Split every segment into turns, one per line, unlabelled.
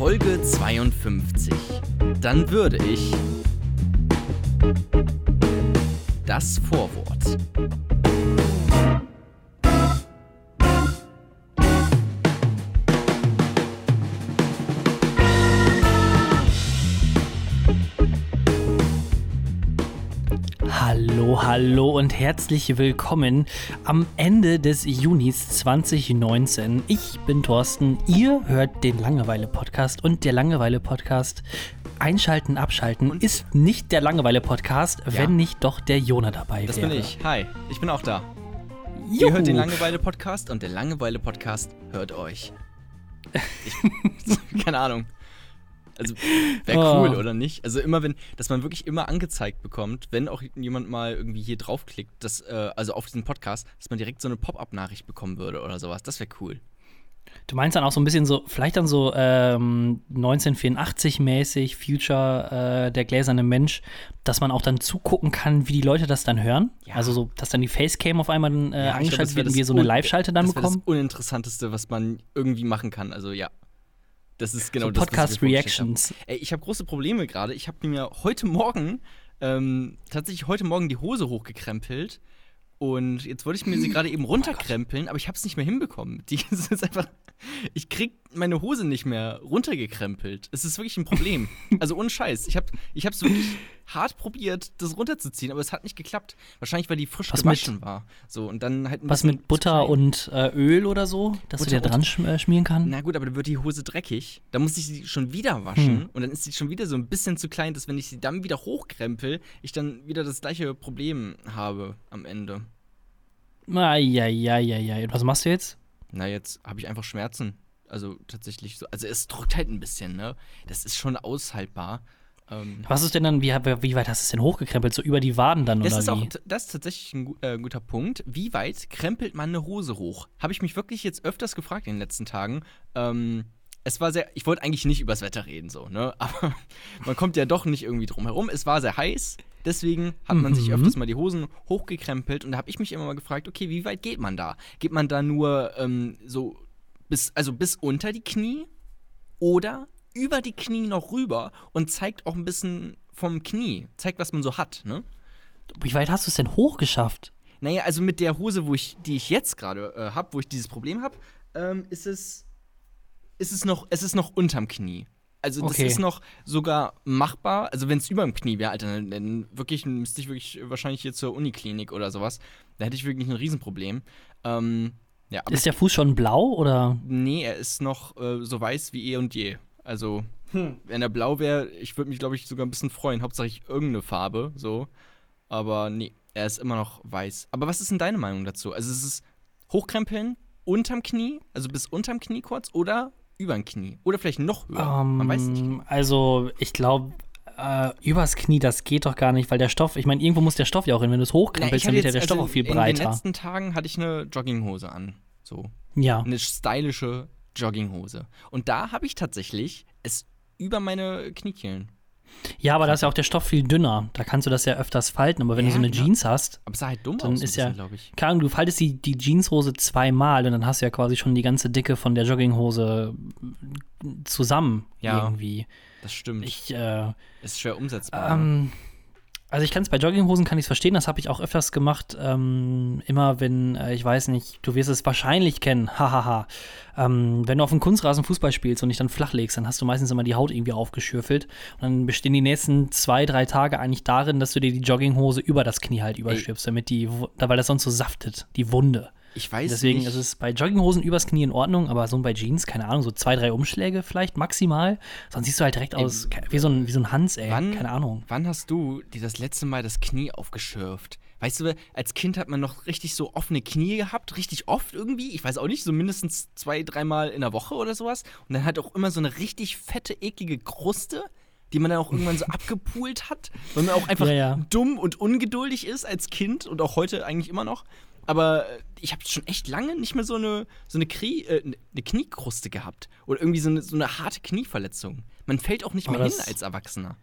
Folge 52. Dann würde ich das Vorwort.
Hallo, und herzlich willkommen am Ende des Junis 2019. Ich bin Thorsten, ihr hört den Langeweile-Podcast und der Langeweile-Podcast Einschalten, Abschalten
Und-
ist nicht der Langeweile-Podcast,
Ja.
wenn nicht doch der Jona dabei
Das
wäre.
bin ich. Hi, ich bin auch da.
Juhu.
Ihr hört den Langeweile-Podcast und der Langeweile-Podcast hört euch. Ich, keine Ahnung. Also, wäre
Oh.
cool, oder nicht? Also immer wenn, dass man wirklich immer angezeigt bekommt, wenn auch jemand mal irgendwie hier draufklickt, dass, äh, also auf diesen Podcast, dass man direkt so eine Pop-Up-Nachricht bekommen würde oder sowas. Das wäre cool.
Du meinst dann auch so ein bisschen so, vielleicht dann so ähm, 1984-mäßig, Future, äh, der gläserne Mensch, dass man auch dann zugucken kann, wie die Leute das dann hören.
Ja.
Also so, dass dann die Facecam auf einmal dann, äh,
Ja, glaub,
angeschaltet
das wär
wird und
das
wir so eine Live-Schalte dann
das
bekommen.
Das Uninteressanteste, was man irgendwie machen kann. Also ja. Das ist genau
so
das.
Podcast-Reactions.
hab. Ey, ich habe große Probleme gerade. Ich habe mir heute Morgen, ähm, tatsächlich heute Morgen die Hose hochgekrempelt. Und jetzt wollte ich mir sie gerade eben runterkrempeln, aber ich habe es nicht mehr hinbekommen. Die ist einfach. Ich krieg meine Hose nicht mehr runtergekrempelt. Es ist wirklich ein Problem. Also ohne Scheiß. Ich habe ich hab's wirklich hart probiert, das runterzuziehen, aber es hat nicht geklappt. Wahrscheinlich, weil die frisch
Was mit-
gewaschen war. So, und dann halt
Was mit Butter und äh, Öl oder so, dass
Butter
du dir dran schm äh, schmieren kann?
Na gut, aber dann wird die Hose dreckig. Da muss ich sie schon wieder waschen.
Hm.
Und dann ist sie schon wieder so ein bisschen zu klein, dass wenn ich sie dann wieder hochkrempel, ich dann wieder das gleiche Problem habe am Ende.
Eieieiei. Was machst du jetzt?
Na, jetzt habe ich einfach Schmerzen. Also tatsächlich so. Also es drückt halt ein bisschen, ne? Das ist schon aushaltbar. Ähm,
Was ist denn dann, wie, wie weit hast du es denn hochgekrempelt? So über die Waden dann
das
oder
ist auch
wie?
das ist tatsächlich ein äh, guter Punkt. Wie weit krempelt man eine Hose hoch? Habe ich mich wirklich jetzt öfters gefragt in den letzten Tagen. Ähm, es war sehr, ich wollte eigentlich nicht übers Wetter reden, so, ne? Aber man kommt ja doch nicht irgendwie drum herum. Es war sehr heiß, deswegen hat man sich
Mhm.
öfters mal die Hosen hochgekrempelt und da habe ich mich immer mal gefragt, okay, wie weit geht man da? Geht man da nur ähm, so bis, also bis unter die Knie oder über die Knie noch rüber und zeigt auch ein bisschen vom Knie, zeigt, was man so hat, ne?
Wie weit hast du es denn hochgeschafft?
Naja, also mit der Hose, wo ich, die ich jetzt gerade äh, habe, wo ich dieses Problem habe, ähm, ist es, ist es noch, es ist noch unterm Knie. Also das
Okay.
ist noch sogar machbar. Also wenn es über dem Knie wäre, Alter, dann, dann wirklich müsste ich wirklich wahrscheinlich hier zur Uniklinik oder sowas. Da hätte ich wirklich ein Riesenproblem. Ähm, ja,
Ist der Fuß schon blau oder?
nee, er ist noch äh, so weiß wie eh und je. Also wenn er blau wäre, ich würde mich glaube ich sogar ein bisschen freuen. Hauptsache ich irgendeine Farbe, so. Aber nee, er ist immer noch weiß. Aber was ist denn deine Meinung dazu? Also ist es hochkrempeln unterm Knie, also bis unterm Knie kurz oder überm Knie? Oder vielleicht noch höher? Man weiß nicht.
Ähm, Also, ich glaube, äh, übers Knie, das geht doch gar nicht, weil der Stoff, ich meine, irgendwo muss der Stoff ja auch hin. Wenn du es hochkrempelst, dann wird ja der Stoff
also
auch viel
In den
breiter.
letzten Tagen hatte ich eine Jogginghose an. So.
Ja.
eine stylische Jogginghose. Und da habe ich tatsächlich es über meine Kniekehlen.
Ja, aber da ist ja auch der Stoff viel dünner. Da kannst du das ja öfters falten. Aber wenn
Ja,
du so eine
genau.
Jeans hast,
Aber es sah halt dumm
Dann
aus,
ist ja-
glaube ich.
keine Ahnung, du faltest die, die Jeanshose zweimal und dann hast du ja quasi schon die ganze Dicke von der Jogginghose zusammen
Ja.
irgendwie.
Das stimmt.
Ich, äh,
ist schwer umsetzbar.
Ähm, also ich kann es bei Jogginghosen kann ich verstehen, das habe ich auch öfters gemacht. Ähm, immer wenn, äh, ich weiß nicht, du wirst es wahrscheinlich kennen, hahaha. ähm, wenn du auf dem Kunstrasen Fußball spielst und dich dann flach legst, dann hast du meistens immer die Haut irgendwie aufgeschürfelt. Und dann bestehen die nächsten zwei, drei Tage eigentlich darin, dass du dir die Jogginghose über das Knie halt überstülpst, damit die, weil das sonst so saftet, die Wunde.
Ich weiß
Deswegen
nicht.
ist es bei Jogginghosen übers Knie in Ordnung, aber so bei Jeans, keine Ahnung, so zwei, drei Umschläge vielleicht maximal. Sonst siehst du halt direkt
Ey,
aus, wie so ein, wie so ein Hans, ey.
wann-
keine Ahnung.
Wann hast du dir das letzte Mal das Knie aufgeschürft? Weißt du, als Kind hat man noch richtig so offene Knie gehabt, richtig oft irgendwie. Ich weiß auch nicht, so mindestens zwei, dreimal in der Woche oder sowas. Und dann hat auch immer so eine richtig fette, eklige Kruste, die man dann auch irgendwann so abgepult hat, weil man auch einfach
Ja, ja.
dumm und ungeduldig ist als Kind und auch heute eigentlich immer noch. Aber äh, ich habe schon echt lange nicht mehr so eine, so eine, Krie, äh, eine Kniekruste gehabt. Oder irgendwie so eine, so eine harte Knieverletzung. Man fällt auch nicht mehr hin als Erwachsener.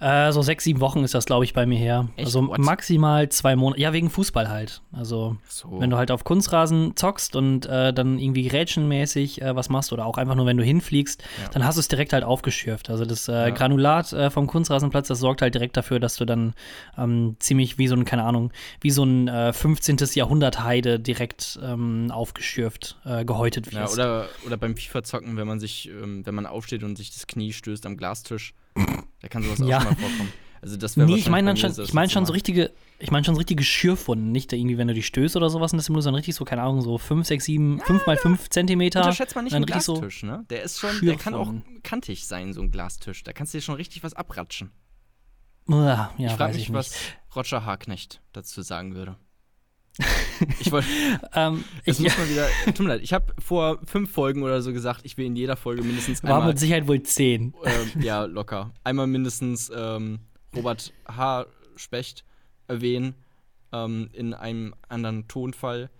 Äh, so sechs, sieben Wochen ist das, glaube ich, bei mir her.
Echt?
Also
What?
maximal zwei Monate. Ja, wegen Fußball halt. Also,
So.
wenn du halt auf Kunstrasen zockst und äh, dann irgendwie grätschenmäßig äh, was machst oder auch einfach nur, wenn du hinfliegst,
Ja.
dann hast du es direkt halt aufgeschürft. Also das äh,
Ja.
Granulat äh, vom Kunstrasenplatz, das sorgt halt direkt dafür, dass du dann ähm, ziemlich wie so ein, keine Ahnung, wie so ein äh, 15. Jahrhundert Heide direkt ähm, aufgeschürft, äh, gehäutet
Ja,
wirst.
oder, oder beim FIFA-Zocken, wenn man sich, ähm, wenn man aufsteht und sich das Knie stößt am Glastisch, da kann sowas
Ja.
auch schon mal vorkommen. Also das wäre
Nee, ich meine schon, ich meine schon so richtige, ich meine schon so richtige Schürfwunden, nicht irgendwie, wenn du die stößt oder sowas und das nur, sondern richtig so, keine Ahnung, so 5, 6, 7, 5 mal 5 Zentimeter.
Unterschätzt man nicht einen
richtig so
Glastisch, ne? Der ist schon, der kann auch kantig sein, so ein Glastisch. Da kannst du dir schon richtig was abratschen.
Uah, ja,
ich frage
weiß
mich,
ich nicht.
was Roger Harknecht dazu sagen würde. ich wollte,
Ähm, ich
muss mal wieder, tut mir leid, ich habe vor fünf Folgen oder so gesagt, ich will in jeder Folge mindestens
war
einmal,
mit Sicherheit wohl 10.
ähm, ja, locker, einmal mindestens ähm, Robert H. Specht erwähnen, ähm, in einem anderen Tonfall.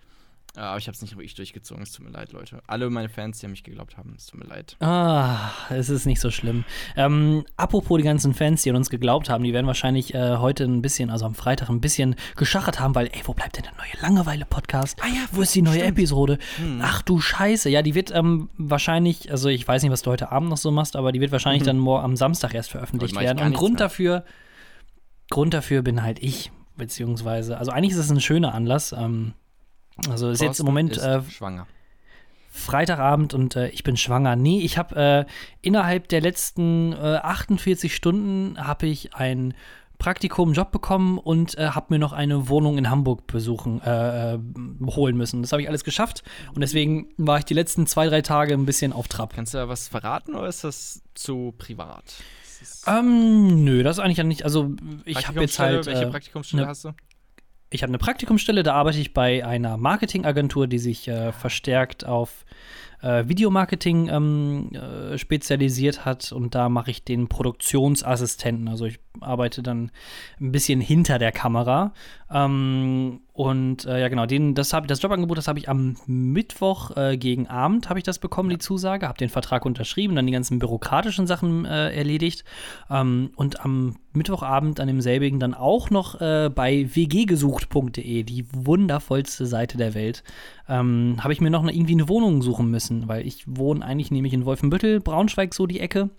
Äh, Aber ich habe es nicht wirklich durchgezogen, es tut mir leid, Leute. Alle meine Fans, die an mich geglaubt haben, es tut mir leid.
Ah, es ist nicht so schlimm. Ähm, apropos die ganzen Fans, die an uns geglaubt haben, die werden wahrscheinlich äh, heute ein bisschen, also am Freitag ein bisschen geschachert haben, weil, ey, wo bleibt denn der neue Langeweile-Podcast?
Ah ja,
Wo ist die neue
stimmt.
Episode?
Hm.
Ach du Scheiße. Ja, die wird ähm, wahrscheinlich, also ich weiß nicht, was du heute Abend noch so machst, aber die wird wahrscheinlich
Mhm.
dann morgen am Samstag erst veröffentlicht werden. Und Grund
mehr.
dafür, Grund dafür bin halt ich, beziehungsweise, also eigentlich ist es ein schöner Anlass. Ähm, also ist jetzt im
Thorsten
Moment äh,
schwanger.
Freitagabend und äh, ich bin schwanger. Nee, ich habe äh, innerhalb der letzten äh, 48 Stunden habe ich ein Praktikum, Job bekommen und äh, habe mir noch eine Wohnung in Hamburg besuchen, äh, äh, holen müssen. Das habe ich alles geschafft und deswegen war ich die letzten zwei, drei Tage ein bisschen auf Trab.
Kannst du da was verraten oder ist das zu privat? Das
Ähm, nö, das ist eigentlich ja nicht, also ich habe jetzt halt,
Welche
äh,
Praktikumsstelle
ne-
hast du?
Ich habe eine Praktikumsstelle, da arbeite ich bei einer Marketingagentur, die sich äh, verstärkt auf äh, Videomarketing ähm, äh, spezialisiert hat und da mache ich den Produktionsassistenten. Also ich arbeite dann ein bisschen hinter der Kamera. Ähm, und äh, ja, genau, den, das, hab, das Jobangebot, das habe ich am Mittwoch äh, gegen Abend habe ich das bekommen, die Zusage, habe den Vertrag unterschrieben, dann die ganzen bürokratischen Sachen äh, erledigt. Ähm, und am Mittwochabend an demselbigen dann auch noch äh, bei wggesucht.de, die wundervollste Seite der Welt, ähm, habe ich mir noch eine, irgendwie eine Wohnung suchen müssen, weil ich wohne eigentlich nämlich in Wolfenbüttel, Braunschweig so die Ecke.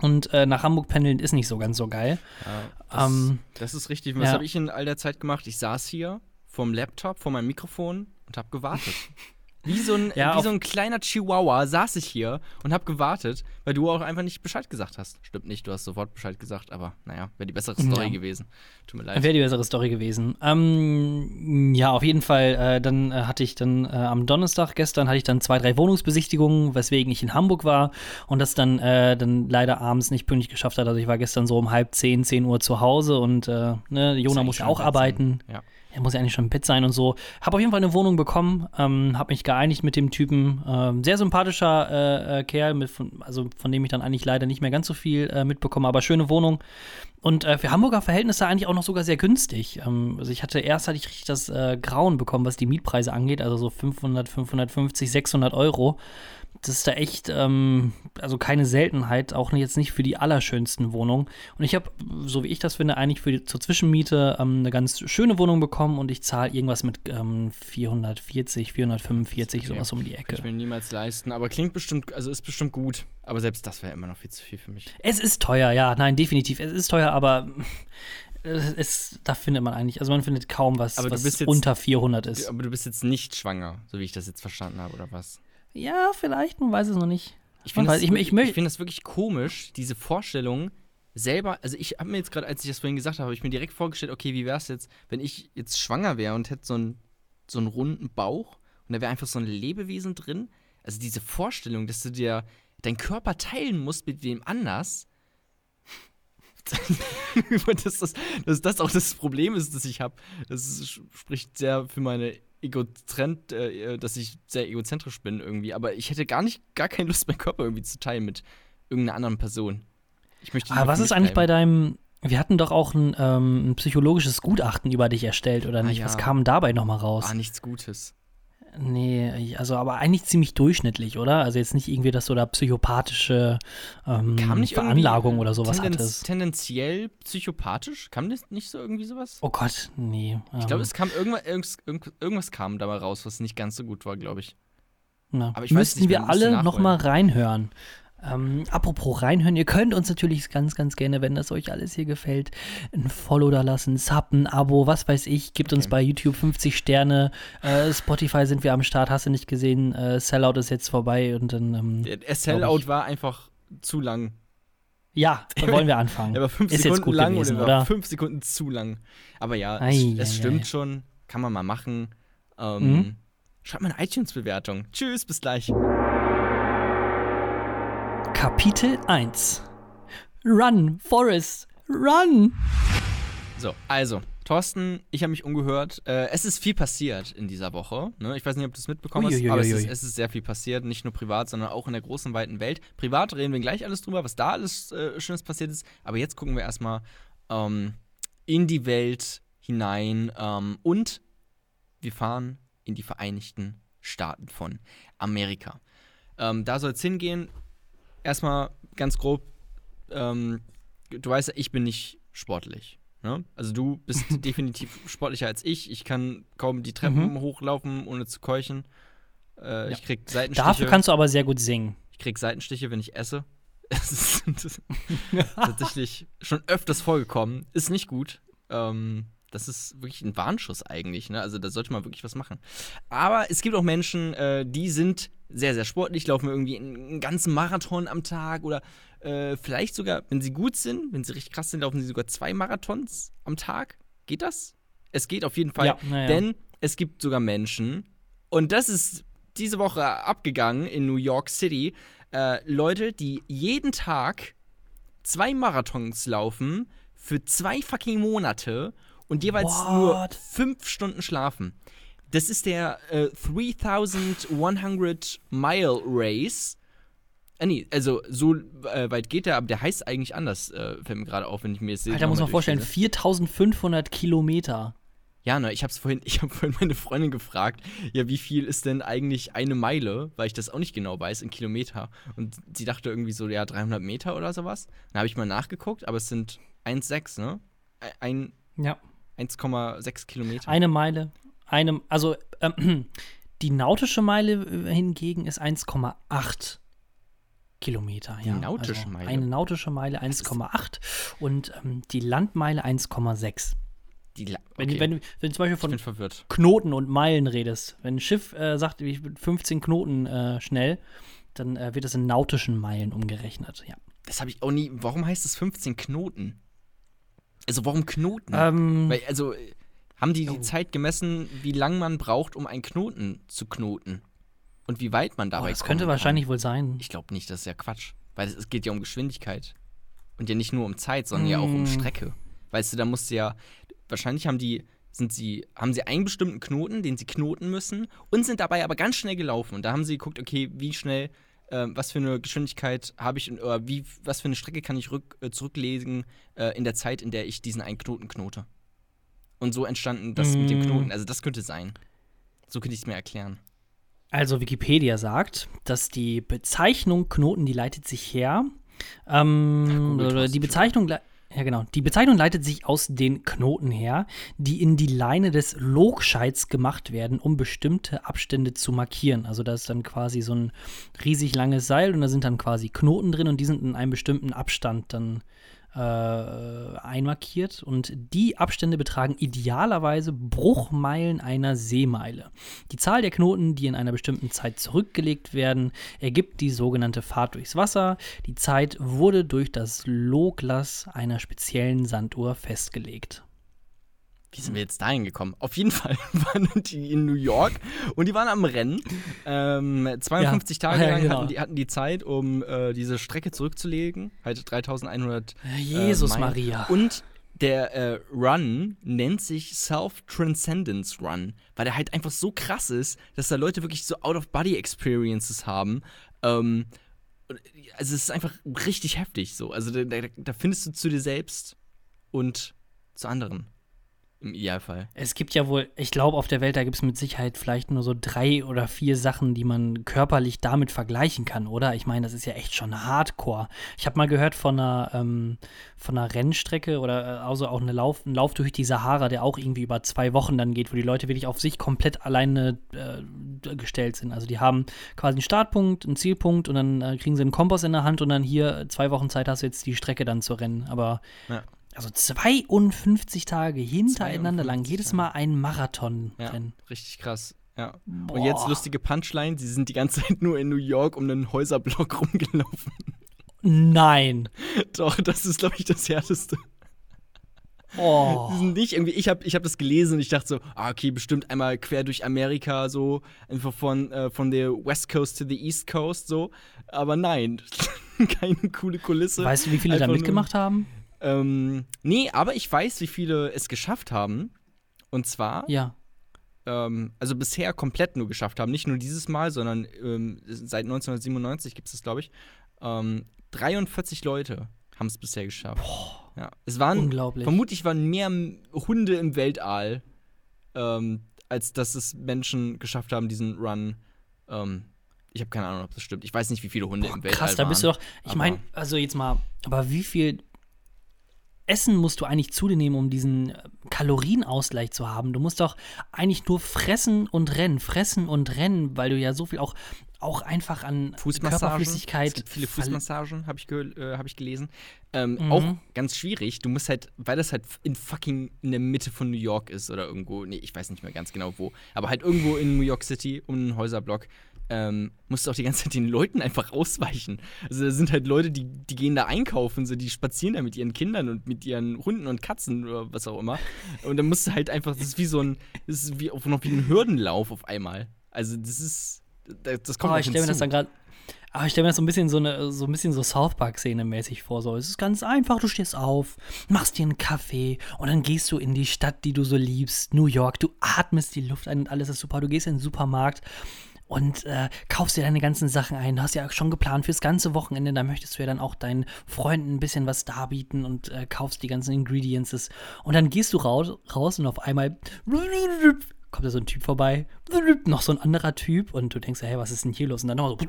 Und äh, nach Hamburg pendeln ist nicht so ganz so geil.
Ja, das,
Ähm,
das ist richtig. Was
ja.
habe ich in all der Zeit gemacht? Ich saß hier vorm Laptop, vor meinem Mikrofon und habe gewartet. Wie so, ein,
Ja,
wie so ein kleiner Chihuahua saß ich hier und habe gewartet, weil du auch einfach nicht Bescheid gesagt hast. Stimmt nicht, du hast sofort Bescheid gesagt, aber naja, wäre die bessere Story
Ja.
gewesen. Tut mir leid.
Wäre die bessere Story gewesen. Ähm, ja, auf jeden Fall. Äh, dann äh, hatte ich dann äh, am Donnerstag gestern hatte ich dann zwei, drei Wohnungsbesichtigungen, weswegen ich in Hamburg war und das dann, äh, dann leider abends nicht pünktlich geschafft hat. Also ich war gestern so um halb zehn, zehn Uhr zu Hause und äh, ne, Jona muss ja auch arbeiten.
Ja.
Er muss ja eigentlich schon im Bett sein und so. Habe auf jeden Fall eine Wohnung bekommen, ähm, habe mich geeinigt mit dem Typen. Ähm, sehr sympathischer äh, äh, Kerl, mit von, also von dem ich dann eigentlich leider nicht mehr ganz so viel äh, mitbekomme, aber schöne Wohnung. Und äh, für Hamburger Verhältnisse eigentlich auch noch sogar sehr günstig. Ähm, also ich hatte erst hatte ich richtig das äh, Grauen bekommen, was die Mietpreise angeht, also so 500, 550, 600 Euro. Das ist da echt, ähm, also keine Seltenheit, auch jetzt nicht für die allerschönsten Wohnungen. Und ich habe, so wie ich das finde, eigentlich für die, zur Zwischenmiete ähm, eine ganz schöne Wohnung bekommen und ich zahle irgendwas mit ähm, 440, 445,
Okay.
sowas um die
Kann
Ecke.
ich mir niemals leisten, aber klingt bestimmt, also ist bestimmt gut. Aber selbst das wäre immer noch viel zu viel für mich.
Es ist teuer, ja, nein, definitiv. Es ist teuer, aber es, da findet man eigentlich, also man findet kaum was, was
jetzt-
unter 400 ist.
Aber du bist jetzt nicht schwanger, so wie ich das jetzt verstanden habe, oder was?
Ja, vielleicht, man weiß es noch nicht.
Ich finde das,
ich-
wirklich-
ich
ich find das wirklich komisch, diese Vorstellung selber. Also, ich habe mir jetzt gerade, als ich das vorhin gesagt habe, habe ich mir direkt vorgestellt, okay, wie wäre es jetzt, wenn ich jetzt schwanger wäre und hätte so einen, so einen runden Bauch und da wäre einfach so ein Lebewesen drin. Also, diese Vorstellung, dass du dir deinen Körper teilen musst mit wem anders. dass, das, dass das auch das Problem ist, das ich habe. Das ist, spricht sehr für meine Egotrend, äh, dass ich sehr egozentrisch bin irgendwie. Aber ich hätte gar nicht, gar keine Lust, meinen Körper irgendwie zu teilen mit irgendeiner anderen Person. Ich möchte
Aber was ist eigentlich bei deinem. Wir hatten doch auch ein, ähm, ein psychologisches Gutachten über dich erstellt, oder
Ah,
nicht?
ja.
Was kam dabei nochmal raus?
Ah, nichts Gutes.
Nee, also aber eigentlich ziemlich durchschnittlich, oder? Also jetzt nicht irgendwie, dass du da psychopathische ähm, Veranlagung
irgendwie
oder sowas
tendenz-
hattest.
Tendenziell psychopathisch? Kam das nicht so irgendwie sowas?
Oh Gott, nee.
Ich glaube,
ähm,
es kam irgendwas, irgendwas, irgend- irgendwas kam dabei raus, was nicht ganz so gut war, glaube ich.
Na,
Aber ich
müssten wir alle
nachholen.
noch mal reinhören. Ähm, apropos reinhören, ihr könnt uns natürlich ganz, ganz gerne, wenn das euch alles hier gefällt, ein Follow da lassen, Sub, ein Abo, was weiß ich. Gebt uns
Okay.
bei YouTube 50 Sterne. Äh, Spotify sind wir am Start, hast du nicht gesehen. Äh, Sellout ist jetzt vorbei und dann. Ähm,
Der, Sellout war einfach zu lang.
ja, dann wollen wir anfangen.
Der war fünf
ist
Sekunden
jetzt gut
lang
gewesen,
er war
oder?
fünf Sekunden zu lang. Aber ja,
Ei,
es,
ei,
es stimmt
ei.
schon. Kann man mal machen. Ähm,
Mhm.
Schreibt mal eine iTunes-Bewertung. Tschüss, bis gleich.
Kapitel 1. Run, Forrest, run!
So, also, Thorsten, ich habe mich umgehört. Äh, es ist viel passiert in dieser Woche. Ne? Ich weiß nicht, ob du es mitbekommen hast, aber es ist, es ist sehr viel passiert. Nicht nur privat, sondern auch in der großen, weiten Welt. Privat reden wir gleich alles drüber, was da alles äh, Schönes passiert ist. Aber jetzt gucken wir erstmal ähm, in die Welt hinein ähm, und wir fahren in die Vereinigten Staaten von Amerika. Ähm, da soll es hingehen. Erstmal ganz grob, ähm, du weißt ja, ich bin nicht sportlich. Ne? Also du bist definitiv sportlicher als ich. Ich kann kaum die Treppen
Mhm.
hochlaufen, ohne zu keuchen. Äh,
Ja.
Ich krieg Seitenstiche.
Dafür kannst du aber sehr gut singen.
ich krieg Seitenstiche, wenn ich esse. Es ist tatsächlich schon öfters vorgekommen. Ist nicht gut. Ähm, das ist wirklich ein Warnschuss eigentlich. Ne? Also da sollte man wirklich was machen. Aber es gibt auch Menschen, äh, die sind sehr, sehr sportlich, laufen irgendwie einen ganzen Marathon am Tag oder äh, vielleicht sogar, wenn sie gut sind, wenn sie richtig krass sind, laufen sie sogar zwei Marathons am Tag. Geht das? Es geht auf jeden Fall.
Ja, ja.
Denn es gibt sogar Menschen, und das ist diese Woche abgegangen in New York City, äh, Leute, die jeden Tag zwei Marathons laufen für zwei fucking Monate und jeweils
What?
nur fünf Stunden schlafen. Das ist der äh, 3100 Mile Race. Äh, nee, also so äh, weit geht der, aber der heißt eigentlich anders, äh, fällt mir gerade auf, wenn ich mir das sehe.
Alter, muss man vorstellen, 4500 Kilometer.
Ja, ne, ich hab's vorhin, ich habe vorhin meine Freundin gefragt, ja, wie viel ist denn eigentlich eine Meile, weil ich das auch nicht genau weiß in Kilometer. Und sie dachte irgendwie so, ja, 300 Meter oder sowas. Dann habe ich mal nachgeguckt, aber es sind 1,6, ne? Ein,
Ja.
1,6 Kilometer.
Eine Meile, eine, also ähm, die nautische Meile äh, hingegen ist 1,8 Kilometer.
Die
ja.
nautische
also
Meile?
Eine nautische Meile 1,8 und ähm, die Landmeile 1,6.
Die, La-
Wenn,
okay.
wenn, du- wenn du zum Beispiel von. Knoten und Meilen redest, wenn ein Schiff äh, sagt, ich bin 15 Knoten äh, schnell, dann äh, wird das in nautischen Meilen umgerechnet. Ja.
Das habe ich auch nie. Warum heißt es 15 Knoten? Also, warum Knoten?
Ähm,
Weil, also, haben die die
Oh.
Zeit gemessen, wie lang man braucht, um einen Knoten zu knoten? Und wie weit man
oh,
dabei
das
kommen
könnte
kann?
wahrscheinlich wohl sein.
Ich glaube nicht, das ist ja Quatsch. Weil es, geht ja um Geschwindigkeit. Und ja nicht nur um Zeit, sondern ja auch um
Mm.
Strecke. Weißt du, da musst du ja. Wahrscheinlich haben die. Sind sie, haben sie einen bestimmten Knoten, den sie knoten müssen und sind dabei aber ganz schnell gelaufen. Und da haben sie geguckt, okay, wie schnell, ähm, was für eine Geschwindigkeit habe ich, oder wie, was für eine Strecke kann ich rück, äh, zurücklegen äh, in der Zeit, in der ich diesen einen Knoten knote. Und so entstanden das mit dem
Mm.
Knoten. Also das könnte sein. So könnte ich es mir erklären.
Also Wikipedia sagt, dass die Bezeichnung Knoten, die leitet sich her. Ähm, oder
Thorsten
die Bezeichnung, le- ja genau, die Bezeichnung leitet sich aus den Knoten her, die in die Leine des Logscheits gemacht werden, um bestimmte Abstände zu markieren. Also da ist dann quasi so ein riesig langes Seil und da sind dann quasi Knoten drin und die sind in einem bestimmten Abstand dann äh, einmarkiert und die Abstände betragen idealerweise Bruchmeilen einer Seemeile. Die Zahl der Knoten, die in einer bestimmten Zeit zurückgelegt werden, ergibt die sogenannte Fahrt durchs Wasser. Die Zeit wurde durch das Loglass einer speziellen Sanduhr festgelegt.
Wie sind wir jetzt dahin gekommen? Auf jeden Fall waren die in New York und die waren am Rennen. Ähm, 52
Ja.
Tage
Ja,
lang
genau.
hatten, die, hatten die Zeit, um äh, diese Strecke zurückzulegen. Halt 3100.
Jesus
Meilen.
Maria.
Und der äh, Run nennt sich Self-Transcendence Run, weil der halt einfach so krass ist, dass da Leute wirklich so Out-of-Body-Experiences haben. Ähm, also es ist einfach richtig heftig so. Also da, da, da findest du zu dir selbst und zu anderen. Im Idealfall.
Es gibt ja wohl, ich glaube, auf der Welt, da gibt es mit Sicherheit vielleicht nur so drei oder vier Sachen, die man körperlich damit vergleichen kann, oder? Ich meine, das ist ja echt schon hardcore. Ich habe mal gehört von einer, ähm, von einer Rennstrecke oder also auch eine Lauf, ein Lauf durch die Sahara, der auch irgendwie über zwei Wochen dann geht, wo die Leute wirklich auf sich komplett alleine äh, gestellt sind. Also die haben quasi einen Startpunkt, einen Zielpunkt und dann äh, kriegen sie einen Kompass in der Hand und dann hier zwei Wochen Zeit hast du jetzt die Strecke dann zu rennen. Aber
Ja.
Also 52 Tage hintereinander lang,
52
jedes Mal ein Marathon
Ja,
rennen.
richtig krass. Ja. Und jetzt lustige Punchline, sie sind die ganze Zeit nur in New York um einen Häuserblock rumgelaufen.
Nein.
Doch, das ist, glaube ich, das Härteste.
Oh.
Sind nicht irgendwie, ich habe ich hab das gelesen und ich dachte so, ah, okay, bestimmt einmal quer durch Amerika, so, einfach von, äh, von der West Coast to the East Coast, so. Aber nein, keine coole Kulisse.
Weißt du, wie viele da
Einfach nur-
mitgemacht haben?
Ähm, nee, aber ich weiß, wie viele es geschafft haben. Und zwar,
Ja.
ähm, also bisher komplett nur geschafft haben. Nicht nur dieses Mal, sondern ähm, seit 1997 gibt es das, glaube ich. Ähm, 43 Leute haben es bisher geschafft. Ja. Es waren,
Unglaublich.
vermutlich waren mehr Hunde im Weltall, ähm, als dass es Menschen geschafft haben, diesen Run. Ähm, ich habe keine Ahnung, ob das stimmt. Ich weiß nicht, wie viele Hunde im Weltall
Krass, da bist du doch. Ich meine, also jetzt mal, aber wie viel Essen musst du eigentlich zu dir nehmen, um diesen äh, Kalorienausgleich zu haben? Du musst doch eigentlich nur fressen und rennen, fressen und rennen, weil du ja so viel auch, auch einfach an
Fußmassagen. Es
Körperflüssigkeit.
gibt viele Fußmassagen, habe ich, ge äh, hab ich gelesen. Ähm,
Mhm.
Auch ganz schwierig. Du musst halt, weil das halt in fucking in der Mitte von New York ist oder irgendwo, nee, ich weiß nicht mehr ganz genau wo, aber halt irgendwo in New York City um einen Häuserblock. Ähm, musst du auch die ganze Zeit den Leuten einfach ausweichen. Also da sind halt Leute, die, die gehen da einkaufen, so die spazieren da mit ihren Kindern und mit ihren Hunden und Katzen oder was auch immer. Und dann musst du halt einfach, das ist wie so ein, das ist wie, noch wie ein Hürdenlauf auf einmal. Also das ist, das, das kommt
Oh, ich stelle mir das dann gerade. Aber ich stelle mir das so ein bisschen so eine, so ein bisschen so South Park-Szene mäßig vor. So, es ist ganz einfach, du stehst auf, machst dir einen Kaffee und dann gehst du in die Stadt, die du so liebst, New York, du atmest die Luft ein und alles ist super. Du gehst in den Supermarkt und äh, kaufst dir deine ganzen Sachen ein. Du hast ja schon geplant fürs ganze Wochenende, da möchtest du ja dann auch deinen Freunden ein bisschen was darbieten und äh, kaufst die ganzen Ingredients. Und dann gehst du raus, raus und auf einmal kommt da so ein Typ vorbei, noch so ein anderer Typ und du denkst, hey, was ist denn hier los? Und dann nochmal so.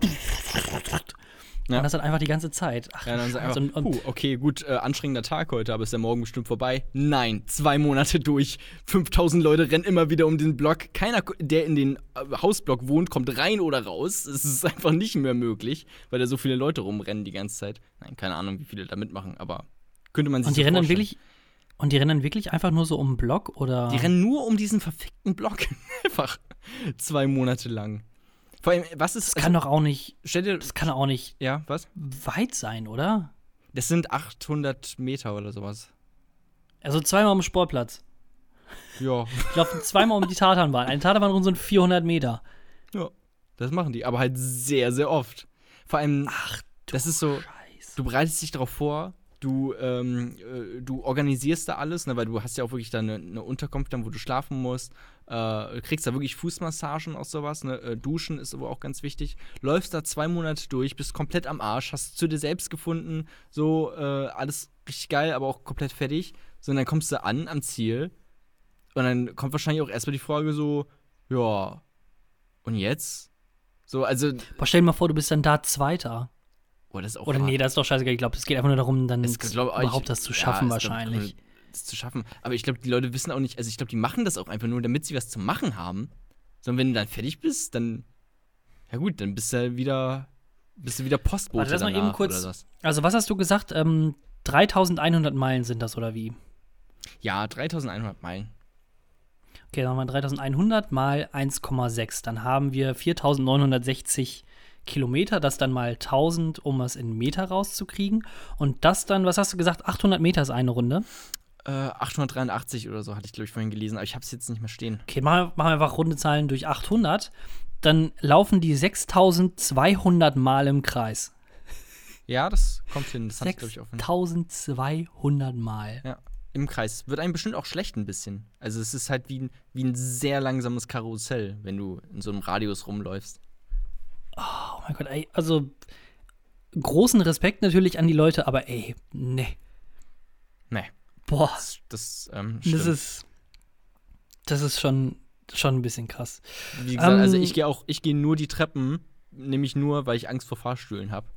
Ja.
Und das hat einfach die ganze Zeit. Ach,
Ja, dann einfach,
und, und,
puh, okay, gut, äh, anstrengender Tag heute, aber ist der morgen bestimmt vorbei? Nein, zwei Monate durch, 5000 Leute rennen immer wieder um den Block. Keiner, der in den äh, Hausblock wohnt, kommt rein oder raus. Es ist einfach nicht mehr möglich, weil da so viele Leute rumrennen die ganze Zeit. Nein, keine Ahnung, wie viele da mitmachen, aber könnte man sich
und die
so
rennen dann
vorstellen.
wirklich. Und die rennen wirklich einfach nur so um den Block oder.
Die rennen nur um diesen verfickten Block. einfach zwei Monate lang. Vor allem, was ist.
das kann doch auch nicht.
stell dir.
Das kann auch nicht
Ja, was?
weit sein, oder?
Das sind 800 Meter oder sowas.
Also zweimal um den Sportplatz.
Ja.
Ich laufe zweimal um die Tatanbahn. Eine Tatanbahn sind 400 Meter.
Ja, das machen die, aber halt sehr, sehr oft. Vor allem,
Ach,
das ist so,
Scheiße.
du bereitest dich darauf vor, du, ähm, äh, du organisierst da alles, ne, weil du hast ja auch wirklich da eine, eine Unterkunft, dann, wo du schlafen musst, äh, kriegst da wirklich Fußmassagen aus sowas, ne, äh, Duschen ist aber auch ganz wichtig, läufst da zwei Monate durch, bist komplett am Arsch, hast zu dir selbst gefunden, so, äh, alles richtig geil, aber auch komplett fertig, so, und dann kommst du an am Ziel und dann kommt wahrscheinlich auch erstmal die Frage so, ja, und jetzt? So, also,
Boah, stell dir mal vor, du bist dann da Zweiter.
Oh, das ist auch
Oder
hart.
nee, das ist doch scheißegal. Ich glaube, es geht einfach nur darum, dann
Es glaub, ich-
überhaupt das zu schaffen,
ja, es glaub,
wahrscheinlich.
Das zu schaffen. Aber ich glaube, die Leute wissen auch nicht, also ich glaube, die machen das auch einfach nur, damit sie was zu machen haben. Sondern wenn du dann fertig bist, dann, ja gut, dann bist du wieder, bist du wieder Postbote
Warte, lass mal eben kurz-
oder was.
Also, was hast du gesagt? Ähm, 3100 Meilen sind das, oder wie?
Ja, 3100 Meilen.
Okay, dann haben wir 3100 mal 1,6. Dann haben wir 4960 Kilometer, das dann mal 1000, um es in Meter rauszukriegen. Und das dann, was hast du gesagt, 800 Meter ist eine Runde.
Äh, 883 oder so hatte ich, glaube ich, vorhin gelesen, aber ich habe es jetzt nicht mehr stehen.
Okay, machen wir, einfach runde Zahlen durch 800. Dann laufen die 6200 Mal im Kreis.
Ja, das kommt hin. Das hatte ich, glaube ich, auch vorhin.
6200 Mal.
Ja, im Kreis. Wird einem bestimmt auch schlecht ein bisschen. Also es ist halt wie wie ein sehr langsames Karussell, wenn du in so einem Radius rumläufst.
Oh mein Gott, ey, also großen Respekt natürlich an die Leute, aber ey, nee.
Nee,
Boah,
das, das, ähm,
das ist. Das ist schon, schon ein bisschen krass.
Wie gesagt, also
Ähm,
ich gehe auch, ich gehe nur die Treppen, nämlich nur, weil ich Angst vor Fahrstühlen habe.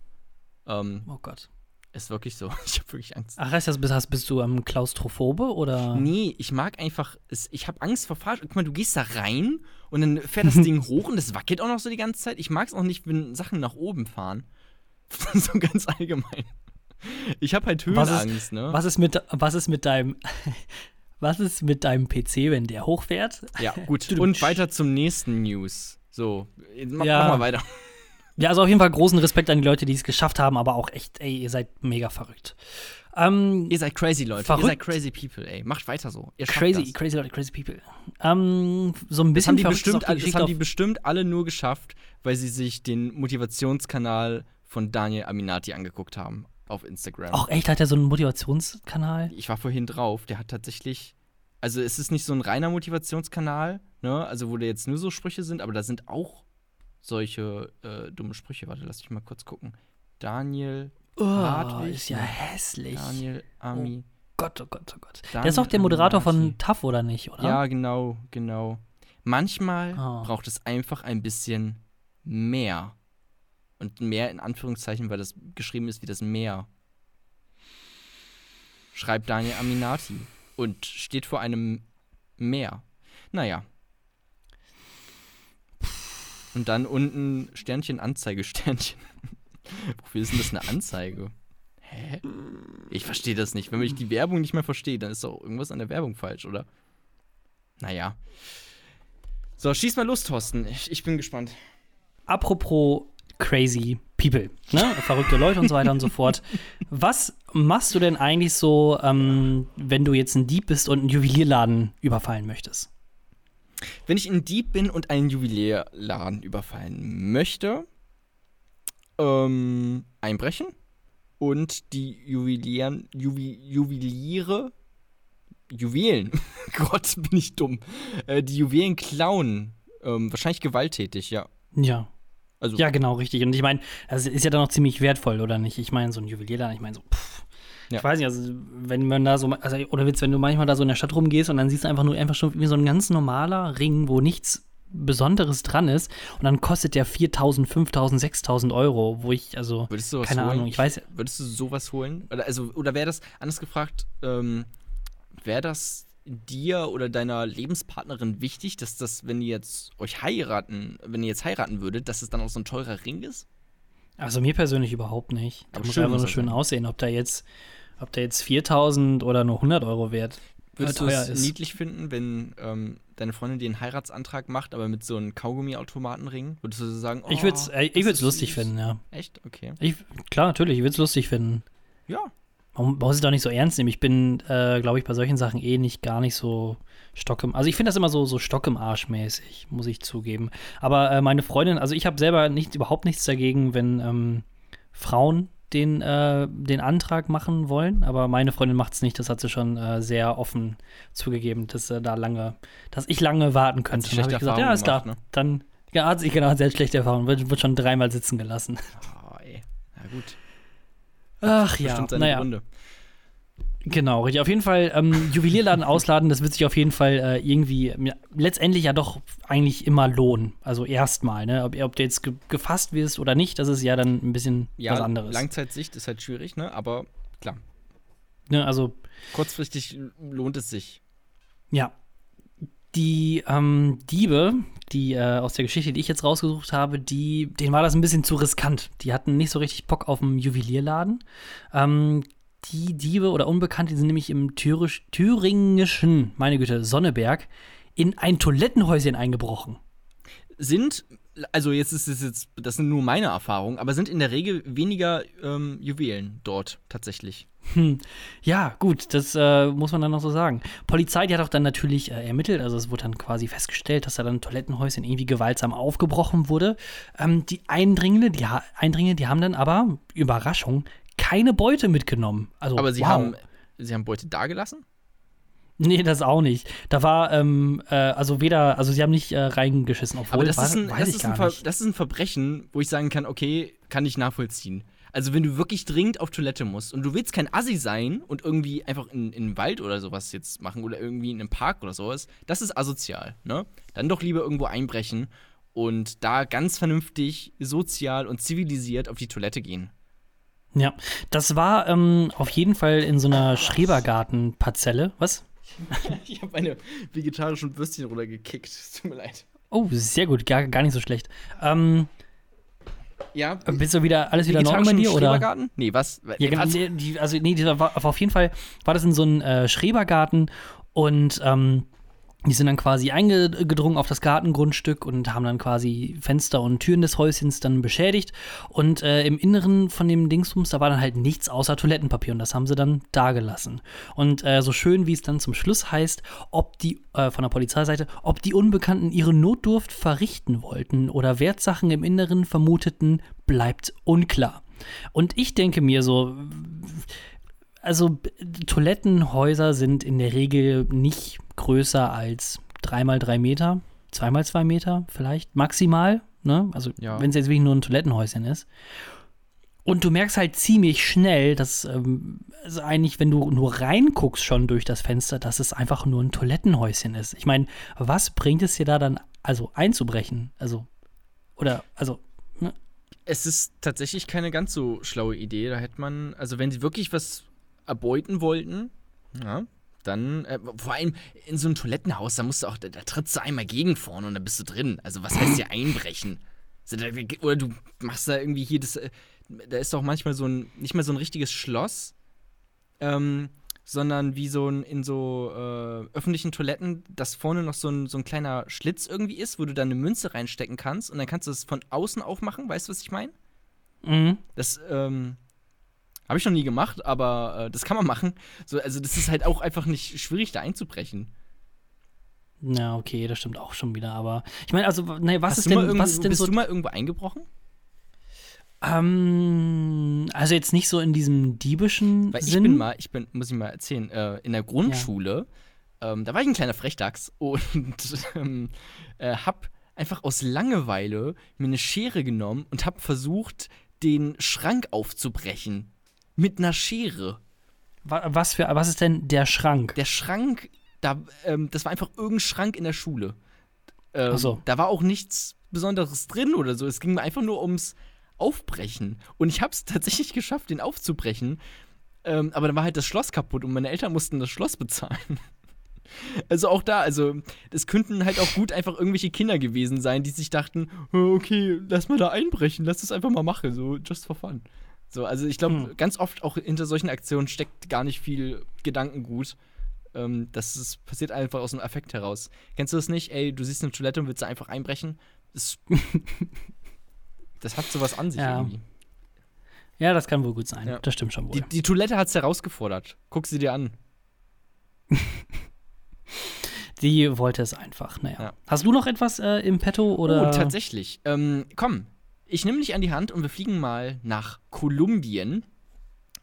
Ähm,
Oh Gott.
Ist wirklich so. Ich habe wirklich Angst.
Ach, heißt das, bist, hast- bist du ähm, Klaustrophobe oder?
Nee, ich mag einfach, ich habe Angst vor Fahrstühlen. Guck mal, du gehst da rein und dann fährt das Ding hoch und das wackelt auch noch so die ganze Zeit. Ich mag es auch nicht, wenn Sachen nach oben fahren. so ganz allgemein. Ich habe halt
Was ist-
Höhenangst, ne?
Was ist mit, was ist mit deinem, was ist mit deinem PC, wenn der hochfährt?
Ja, gut. Und weiter zum nächsten News. So, jetzt mach,
Ja.
mach mal weiter.
Ja, also auf jeden Fall großen Respekt an die Leute, die es geschafft haben, aber auch echt, ey, ihr seid mega verrückt. Ähm,
Ihr seid crazy, Leute.
Verrückt.
Ihr seid crazy people, ey. Macht weiter so.
Crazy,
das.
crazy Leute, crazy people. Ähm, so ein
Das
bisschen
haben, die bestimmt,
die
das haben die bestimmt alle nur geschafft, weil sie sich den Motivationskanal von Daniel Aminati angeguckt haben auf Instagram.
Auch echt, hat er so einen Motivationskanal?
Ich war vorhin drauf, der hat tatsächlich. Also es ist nicht so ein reiner Motivationskanal, ne? Also wo da jetzt nur so Sprüche sind, aber da sind auch solche äh, dumme Sprüche. Warte, lass mich mal kurz gucken. Daniel,
Oh,
Hartwig?
ist ja hässlich.
Daniel Ami.
Gott, oh Gott, oh Gott. der
Daniel
ist auch der Moderator von. TAF, oder nicht, oder?
Ja, genau, genau. Manchmal
Ah.
braucht es einfach ein bisschen mehr. Und mehr in Anführungszeichen, weil das geschrieben ist wie das Meer. Schreibt Daniel Aminati. Und steht vor einem Meer. Naja. Und dann unten Sternchen, Anzeige, Sternchen. Wofür ist denn das eine Anzeige? Hä? Ich verstehe das nicht. Wenn ich die Werbung nicht mehr verstehe, dann ist doch irgendwas an der Werbung falsch, oder? Naja. So, schieß mal los, Thorsten. Ich, ich bin gespannt.
Apropos crazy people, ne? Verrückte Leute und so weiter und so fort. Was machst du denn eigentlich so, ähm, wenn du jetzt ein Dieb bist und einen Juwelierladen überfallen möchtest?
Wenn ich ein Dieb bin und einen Juwelierladen überfallen möchte, ähm, einbrechen und die Juwelieren, Juwi, Juweliere, Juwelen, Gott, bin ich dumm, äh, die Juwelen klauen, ähm, wahrscheinlich gewalttätig, ja.
Ja.
Also,
Ja, genau, richtig. Und ich meine, das ist ja dann noch ziemlich wertvoll, oder nicht? Ich meine, so ein Juwelierladen, ich meine, so, pff.
Ja.
Ich weiß nicht, also, wenn man da so, also, oder Witz, wenn du manchmal da so in der Stadt rumgehst und dann siehst du einfach nur einfach schon wie so ein ganz normaler Ring, wo nichts Besonderes dran ist und dann kostet der 4.000, 5.000, 6.000 Euro, wo ich, also,
Würdest du
keine
holen?
Ahnung, ich weiß,
Würdest du sowas holen? Oder, also, oder wäre das, anders gefragt, ähm, wäre das dir oder deiner Lebenspartnerin wichtig, dass das, wenn ihr jetzt euch heiraten, wenn ihr jetzt heiraten würdet, dass es dann auch so ein teurer Ring ist?
Also mir persönlich überhaupt nicht.
Aber
muss einfach nur schön
sein.
aussehen, ob der jetzt, ob der jetzt 4000 oder nur 100 Euro wert
Würdest
äh,
du es
ist.
niedlich finden, wenn ähm, deine Freundin dir einen Heiratsantrag macht, aber mit so einem Kaugummiautomatenring? Würdest du so sagen,
ich
oh,
würde es äh, ich
das
würd's
ist
lustig
süß?
finden, ja.
Echt? Okay.
Ich, klar, natürlich, ich würde es lustig finden.
Ja.
Man muss es doch nicht so ernst nehmen. Ich bin, äh, glaube ich, bei solchen Sachen eh nicht gar nicht so Stock im. Also ich finde das immer so, so Stock im Arsch mäßig, muss ich zugeben. Aber äh, meine Freundin, also ich habe selber nicht, überhaupt nichts dagegen, wenn ähm, Frauen den, äh, den Antrag machen wollen. Aber meine Freundin macht es nicht. Das hat sie schon äh, sehr offen zugegeben, dass äh, da lange, dass ich lange warten könnte. Dann hab
schlechte
ich gesagt, ja,
Erfahrungen
ist klar.
ne?
Dann ja, hat sie genau sehr schlechte Erfahrungen. Wird, wird schon dreimal sitzen gelassen.
Oh, ey. Na gut.
Ach ja,
Bestimmt seine
naja.
Gründe.
Genau, richtig. Auf jeden Fall ähm, Juwelierladen ausladen, das wird sich auf jeden Fall äh, irgendwie ja, letztendlich ja doch eigentlich immer lohnen. Also erstmal, ne? Ob, ob du jetzt ge gefasst wirst oder nicht, das ist ja dann ein bisschen
Ja,
was anderes.
Langzeitsicht ist halt schwierig, ne? Aber klar.
Ne? Also,
Kurzfristig lohnt es sich.
ja. Die ähm, Diebe, die äh, aus der Geschichte, die ich jetzt rausgesucht habe, die, denen war das ein bisschen zu riskant. Die hatten nicht so richtig Bock auf einen Juwelierladen. Ähm, die Diebe oder Unbekannte die sind nämlich im Thürisch, thüringischen, meine Güte, Sonneberg, in ein Toilettenhäuschen eingebrochen.
Sind, also jetzt ist es jetzt, das sind nur meine Erfahrungen, aber sind in der Regel weniger ähm, Juwelen dort tatsächlich.
Hm. Ja, gut, das äh, muss man dann noch so sagen. Polizei, die hat auch dann natürlich äh, ermittelt, also es wurde dann quasi festgestellt, dass da dann ein Toilettenhäuschen irgendwie gewaltsam aufgebrochen wurde. Ähm, die Eindringlinge, die, ha Eindringlinge, die haben dann aber, Überraschung, keine Beute mitgenommen. Also,
Aber sie
wow.
haben, sie haben Beute dagelassen?
Nee, das auch nicht. Da war, ähm, äh, also weder, also sie haben nicht äh, reingeschissen, obwohl,
Aber das
war-
ist, ein, das, ist ein das ist ein Verbrechen, wo ich sagen kann, okay, kann ich nachvollziehen. Also wenn du wirklich dringend auf Toilette musst und du willst kein Assi sein und irgendwie einfach in, in den Wald oder sowas jetzt machen oder irgendwie in einem Park oder sowas, das ist asozial, ne? Dann doch lieber irgendwo einbrechen und da ganz vernünftig, sozial und zivilisiert auf die Toilette gehen.
Ja, das war ähm, auf jeden Fall in so einer Schrebergartenparzelle. Was?
ich habe meine vegetarischen Würstchen runtergekickt. Es tut mir leid.
Oh, sehr gut, gar, gar nicht so schlecht. Ähm,
ja.
Bist du wieder alles wieder in Ordnung bei dir oder?
Schrebergarten? Nee, was?
Ja, genau, die, also nee, war, auf jeden Fall war das in so einem äh, Schrebergarten und ähm, die sind dann quasi eingedrungen auf das Gartengrundstück und haben dann quasi Fenster und Türen des Häuschens dann beschädigt. Und äh, im Inneren von dem Dingsbums, da war dann halt nichts außer Toilettenpapier und das haben sie dann da gelassen. Und äh, so schön, wie es dann zum Schluss heißt, ob die, äh, von der Polizeiseite, ob die Unbekannten ihre Notdurft verrichten wollten oder Wertsachen im Inneren vermuteten, bleibt unklar. Und ich denke mir so, also Toilettenhäuser sind in der Regel nicht größer als 3x3 Meter, 2x2 Meter vielleicht maximal. Ne? Also
Ja.
wenn es jetzt wirklich nur ein Toilettenhäuschen ist. Und du merkst halt ziemlich schnell, dass ähm, also eigentlich, wenn du nur reinguckst schon durch das Fenster, dass es einfach nur ein Toilettenhäuschen ist. Ich meine, was bringt es dir da dann, also einzubrechen? Also, oder, also, ne?
Es ist tatsächlich keine ganz so schlaue Idee. Da hätte man, also wenn sie wirklich was erbeuten wollten, ja, dann, äh, vor allem in so einem Toilettenhaus, da musst du auch, da, da trittst du einmal gegen vorne und dann bist du drin. Also was heißt ja einbrechen? Oder du machst da irgendwie hier das, äh, da ist doch manchmal so ein, nicht mehr so ein richtiges Schloss, ähm, sondern wie so ein, in so äh, öffentlichen Toiletten, dass vorne noch so ein, so ein kleiner Schlitz irgendwie ist, wo du dann eine Münze reinstecken kannst und dann kannst du es von außen aufmachen, weißt du, was ich meine?
Mhm.
Das ähm, habe ich noch nie gemacht, aber äh, das kann man machen. So, also das ist halt auch einfach nicht schwierig, da einzubrechen.
Ja, okay, das stimmt auch schon wieder, aber ich meine, also, ne, was ist denn, was ist denn
bist
so
du mal irgendwo eingebrochen?
Ähm, also jetzt nicht so in diesem diebischen
Weil ich
Sinn.
bin mal, ich bin, muss ich mal erzählen, äh, in der Grundschule, ähm, da war ich ein kleiner Frechdachs und ähm, äh, hab einfach aus Langeweile mir eine Schere genommen und hab versucht, den Schrank aufzubrechen. Mit einer Schere.
Wa- was für, was ist denn der Schrank?
Der Schrank, da, ähm, das war einfach irgendein Schrank in der Schule. Ähm,
so.
Da war auch nichts Besonderes drin oder so. Es ging mir einfach nur ums Aufbrechen. Und ich habe es tatsächlich geschafft, den aufzubrechen. Ähm, aber dann war halt das Schloss kaputt und meine Eltern mussten das Schloss bezahlen. Also auch da, also es könnten halt auch gut einfach irgendwelche Kinder gewesen sein, die sich dachten, "Oh, okay, lass mal da einbrechen, lass das einfach mal machen, so just for fun. So, also ich glaube,
Hm.
ganz oft auch hinter solchen Aktionen steckt gar nicht viel Gedankengut. Ähm, das ist, passiert einfach aus dem Affekt heraus. Kennst du das nicht? Ey, du siehst eine Toilette und willst da einfach einbrechen? Das, das hat sowas an sich
Ja.
irgendwie.
Ja, das kann wohl gut sein.
Ja.
Das stimmt schon wohl.
Die, die Toilette hat's herausgefordert. Guck sie dir an.
Die wollte es einfach. Naja.
Ja.
Hast du noch etwas äh, im Petto oder?
Oh, tatsächlich. Ähm, komm, ich nehme dich an die Hand und wir fliegen mal nach Kolumbien.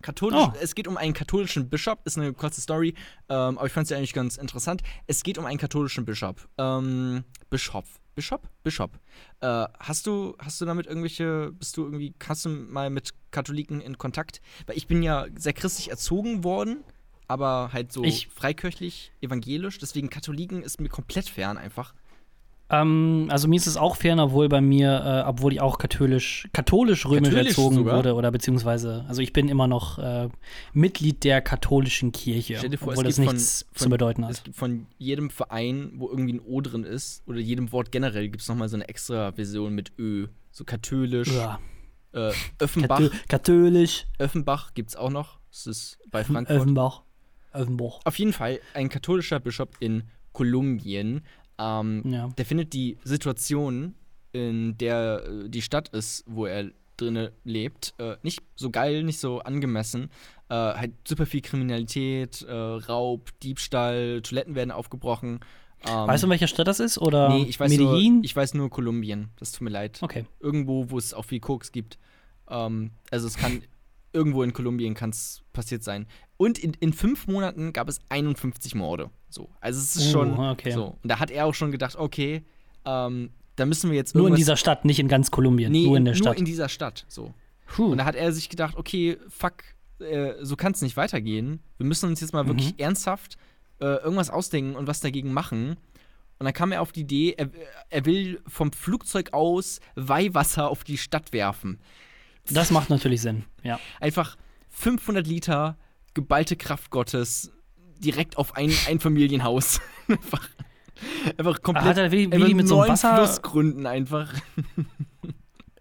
Katholisch,
Oh.
Es geht um einen katholischen Bischof, ist eine kurze Story, ähm, aber ich fand es ja eigentlich ganz interessant. Es geht um einen katholischen Bischof. Ähm, Bischof. Bischof? Bischof. Äh, hast du, hast du damit irgendwelche, bist du irgendwie, hast du mal mit Katholiken in Kontakt? Weil ich bin ja sehr christlich erzogen worden, aber halt so
Ich-
freikirchlich, evangelisch, deswegen Katholiken ist mir komplett fern einfach.
Ähm, also mir ist es auch fern, obwohl bei mir, äh, obwohl ich auch katholisch, katholisch-römisch
Katholisch
erzogen
sogar?
wurde oder beziehungsweise, also ich bin immer noch äh, Mitglied der katholischen Kirche,
Stell dir vor,
obwohl
es
das nichts
von-
zu
von-
bedeuten
Es
hat.
von jedem Verein, wo irgendwie ein O drin ist, oder jedem Wort generell, gibt es nochmal so eine extra Version mit Ö. So katholisch.
Ja.
Äh, Öffenbach.
Katholisch,
Öffenbach gibt es auch noch. Das ist bei Frankfurt.
Öffenbach, Öffenbach.
Auf jeden Fall ein katholischer Bischof in Kolumbien. Ähm,
Ja.
Der findet die Situation, in der äh, die Stadt ist, wo er drinne lebt, äh, nicht so geil, nicht so angemessen. Äh, halt super viel Kriminalität, äh, Raub, Diebstahl, Toiletten werden aufgebrochen. Ähm,
Weißt du, in welcher Stadt das ist? Oder
nee, ich weiß,
Medellin?
nur, ich weiß nur Kolumbien. Das tut mir leid.
okay.
Irgendwo, wo es auch viel Koks gibt. Ähm, also es kann irgendwo in Kolumbien kann es passiert sein. Und in, in fünf Monaten gab es 51 Morde. So, also es ist
Oh,
schon
okay.
so. Und da hat er auch schon gedacht, okay, ähm, da müssen wir jetzt
Nur in dieser Stadt, nicht in ganz Kolumbien,
nee,
nur in der Stadt.
Nur in dieser Stadt. So. Puh. Und da hat er sich gedacht, okay, fuck, äh, so kann es nicht weitergehen. Wir müssen uns jetzt mal mhm. wirklich ernsthaft äh, irgendwas ausdenken und was dagegen machen. Und dann kam er auf die Idee, er, er will vom Flugzeug aus Weihwasser auf die Stadt werfen.
Das macht natürlich Sinn, ja.
Einfach 500 Liter geballte Kraft Gottes direkt auf ein Einfamilienhaus. einfach, einfach komplett.
Hat er wie, wie mit so einem Wasser.
Flussgründen einfach.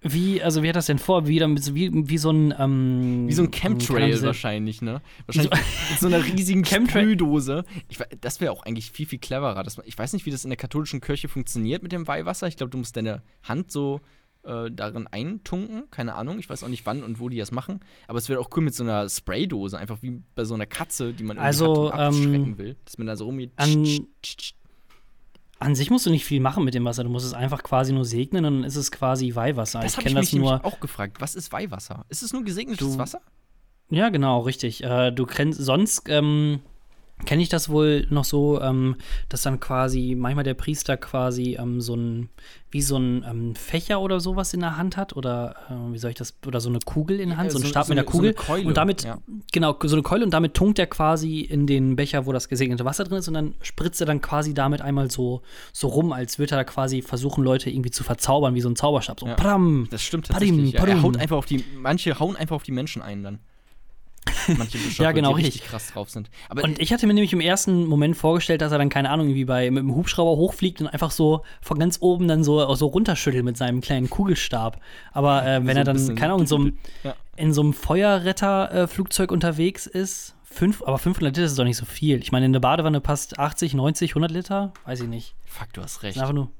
Wie, also wie hat das denn vor? Wie, wie, wie so ein ähm,
Wie so ein Chemtrail wahrscheinlich, ne? Wahrscheinlich so, mit so einer riesigen Sprühdose. Ich, das wäre auch eigentlich viel, viel cleverer. Dass man, ich weiß nicht, wie das in der katholischen Kirche funktioniert mit dem Weihwasser. Ich glaube, du musst deine Hand so äh, darin eintunken. Keine Ahnung. Ich weiß auch nicht, wann und wo die das machen. Aber es wäre auch cool mit so einer Spraydose. Einfach wie bei so einer Katze, die man
also,
abschrecken ähm, will. Dass man da so rumgeht.
An, an sich musst du nicht viel machen mit dem Wasser. Du musst es einfach quasi nur segnen und dann ist es quasi Weihwasser.
Das habe ich, ich mich nur auch gefragt. Was ist Weihwasser? Ist es nur gesegnetes du, Wasser?
Ja, genau, richtig. Äh, du kennst sonst ähm, kenne ich das wohl noch so, ähm, dass dann quasi manchmal der Priester quasi ähm, so ein, wie so ein ähm, Fächer oder sowas in der Hand hat oder äh, wie soll ich das, oder so eine Kugel in der Hand, so, so ein Stab so mit einer Kugel. So und damit, ja. genau, so eine Keule und damit tunkt er quasi in den Becher, wo das gesegnete Wasser drin ist und dann spritzt er dann quasi damit einmal so, so rum, als würde er da quasi versuchen, Leute irgendwie zu verzaubern, wie so ein Zauberstab. So,
ja, pram, das stimmt tatsächlich. Padim, padim. Ja, er haut einfach auf die, manche hauen einfach auf die Menschen ein dann.
Manche Bischöfe, ja, genau,
die richtig krass drauf sind.
Aber und ich hatte mir nämlich im ersten Moment vorgestellt, dass er dann, keine Ahnung, wie bei mit dem Hubschrauber hochfliegt und einfach so von ganz oben dann so, so runterschüttelt mit seinem kleinen Kugelstab. Aber äh, wenn so er dann, keine Ahnung, in so einem, ja. in so einem Feuerretter-Flugzeug unterwegs ist, fünf, aber 500 Liter ist doch nicht so viel. Ich meine, in eine Badewanne passt 80, 90, 100 Liter? Weiß ich nicht.
Fuck, du hast recht.
Einfach nur.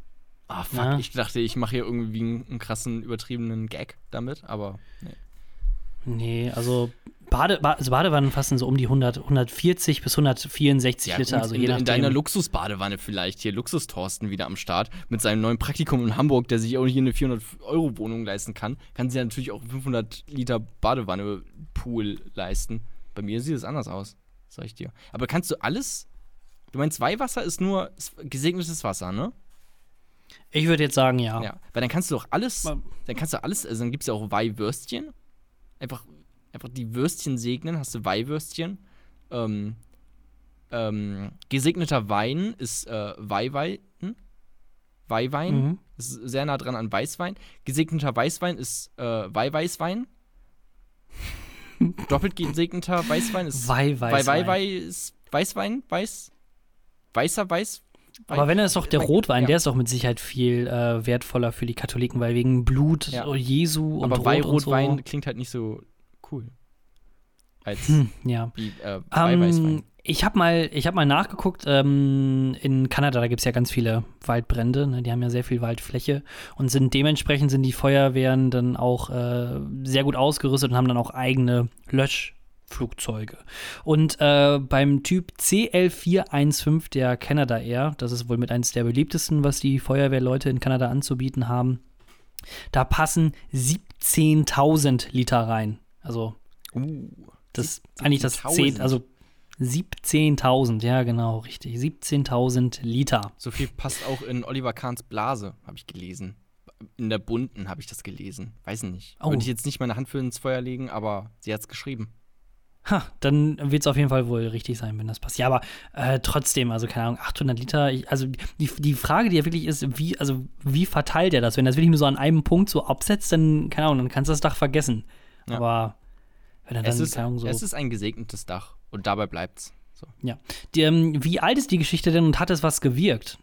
Ah, fuck, ja. ich dachte, ich mache hier irgendwie einen, einen krassen, übertriebenen Gag damit, aber nee.
Nee, also Bade, also Badewannen fassen so um die 100, 140 bis 164 ja, Liter. Gut, also
je in, in deiner Luxusbadewanne vielleicht. Hier Luxus-Thorsten wieder am Start mit seinem neuen Praktikum in Hamburg, der sich auch hier eine 400-Euro-Wohnung leisten kann, kann sich ja natürlich auch 500 Liter Badewanne-Pool leisten. Bei mir sieht es anders aus, sag ich dir. Aber kannst du alles. Du meinst, Weihwasser ist nur gesegnetes Wasser, ne?
Ich würde jetzt sagen, ja. Ja,
weil dann kannst du doch alles. Dann kannst du alles. Also dann gibt es ja auch Weihwürstchen. Einfach einfach die Würstchen segnen, hast du Weihwürstchen. Ähm, ähm, gesegneter Wein ist äh, Weihwein. Weihwein. Mhm. Ist sehr nah dran an Weißwein. Gesegneter Weißwein ist äh, Weihweißwein. Doppelt gesegneter Weißwein ist
Weihweißwein.
Weiß, Weißwein, Weiß, weißer Weiß.
Aber wenn er ist doch der Rotwein, ja. der ist doch mit Sicherheit viel äh, wertvoller für die Katholiken, weil wegen Blut ja. Jesu und
Aber Weihrotwein so. klingt halt nicht so cool.
Als hm, ja. Wie, äh, ähm, ich habe mal, hab mal nachgeguckt, ähm, in Kanada, da gibt es ja ganz viele Waldbrände, ne? die haben ja sehr viel Waldfläche und sind dementsprechend sind die Feuerwehren dann auch äh, sehr gut ausgerüstet und haben dann auch eigene Löschflugzeuge. Und äh, beim Typ CL415 der Canada Air, das ist wohl mit eines der beliebtesten, was die Feuerwehrleute in Kanada anzubieten haben, da passen 17.000 Liter rein. Also uh, das eigentlich das 10, also 17.000, ja genau, richtig. 17.000 Liter.
So viel passt auch in Oliver Kahns Blase, habe ich gelesen. In der bunten habe ich das gelesen. Weiß nicht. Oh. Würde ich jetzt nicht meine Hand für ins Feuer legen, aber sie hat es geschrieben.
Ha, dann wird es auf jeden Fall wohl richtig sein, wenn das passiert. Ja, aber äh, trotzdem, also keine Ahnung, 800 Liter. Ich, also die, die Frage, die ja wirklich ist, wie, also wie verteilt er das? Wenn das wirklich nur so an einem Punkt so absetzt, dann, keine Ahnung, dann kannst du das Dach vergessen. Ja. Aber wenn er dann,
es, ist, Ahnung, so es ist ein gesegnetes Dach und dabei bleibt's. So.
Ja. Die, ähm, wie alt ist die Geschichte denn und hat es was gewirkt?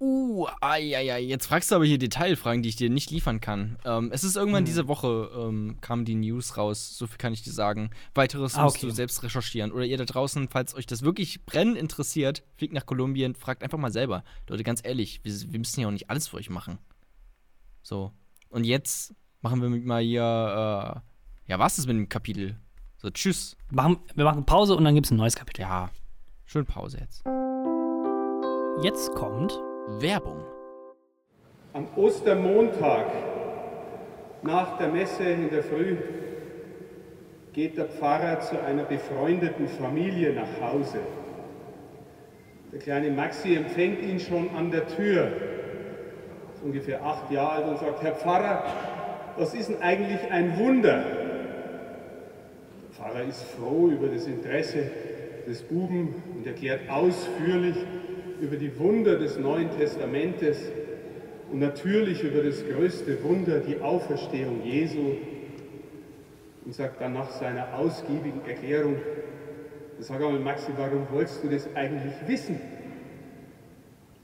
Uh, ai, ai, ai. jetzt fragst du aber hier Detailfragen, die ich dir nicht liefern kann. Ähm, es ist irgendwann hm. diese Woche, ähm, kamen die News raus, so viel kann ich dir sagen. Weiteres ah, musst okay. du selbst recherchieren. Oder ihr da draußen, falls euch das wirklich brennend interessiert, fliegt nach Kolumbien, fragt einfach mal selber. Leute, ganz ehrlich, wir, wir müssen ja auch nicht alles für euch machen. So. Und jetzt machen wir mal hier, äh, ja, was ist mit dem Kapitel? So, tschüss.
Machen, wir machen Pause und dann gibt es ein neues Kapitel.
Ja, schön Pause jetzt.
Jetzt kommt
Werbung.
Am Ostermontag nach der Messe in der Früh geht der Pfarrer zu einer befreundeten Familie nach Hause. Der kleine Maxi empfängt ihn schon an der Tür, ist ungefähr acht Jahre alt, und sagt, Herr Pfarrer, was ist denn eigentlich ein Wunder? Pfarrer ist froh über das Interesse des Buben und erklärt ausführlich über die Wunder des Neuen Testamentes und natürlich über das größte Wunder, die Auferstehung Jesu und sagt dann nach seiner ausgiebigen Erklärung, sag einmal Maxi, warum wolltest du das eigentlich wissen?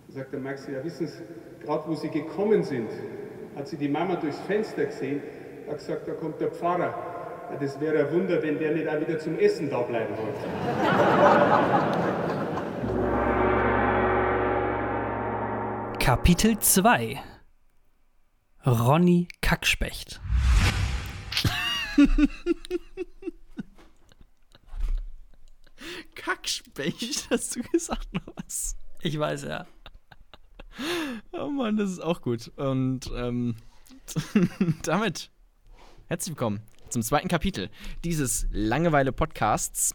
Da sagt der Maxi, ja wissen Sie, gerade wo Sie gekommen sind, hat sie die Mama durchs Fenster gesehen, hat gesagt, da kommt der Pfarrer. Ja, das wäre ein Wunder, wenn der nicht auch wieder zum Essen da bleiben wollte.
Kapitel 2 Ronny Kackspecht
Kackspecht, hast du gesagt noch was?
Ich weiß ja.
Oh Mann, das ist auch gut. Und ähm, damit herzlich willkommen zum zweiten Kapitel dieses Langeweile-Podcasts.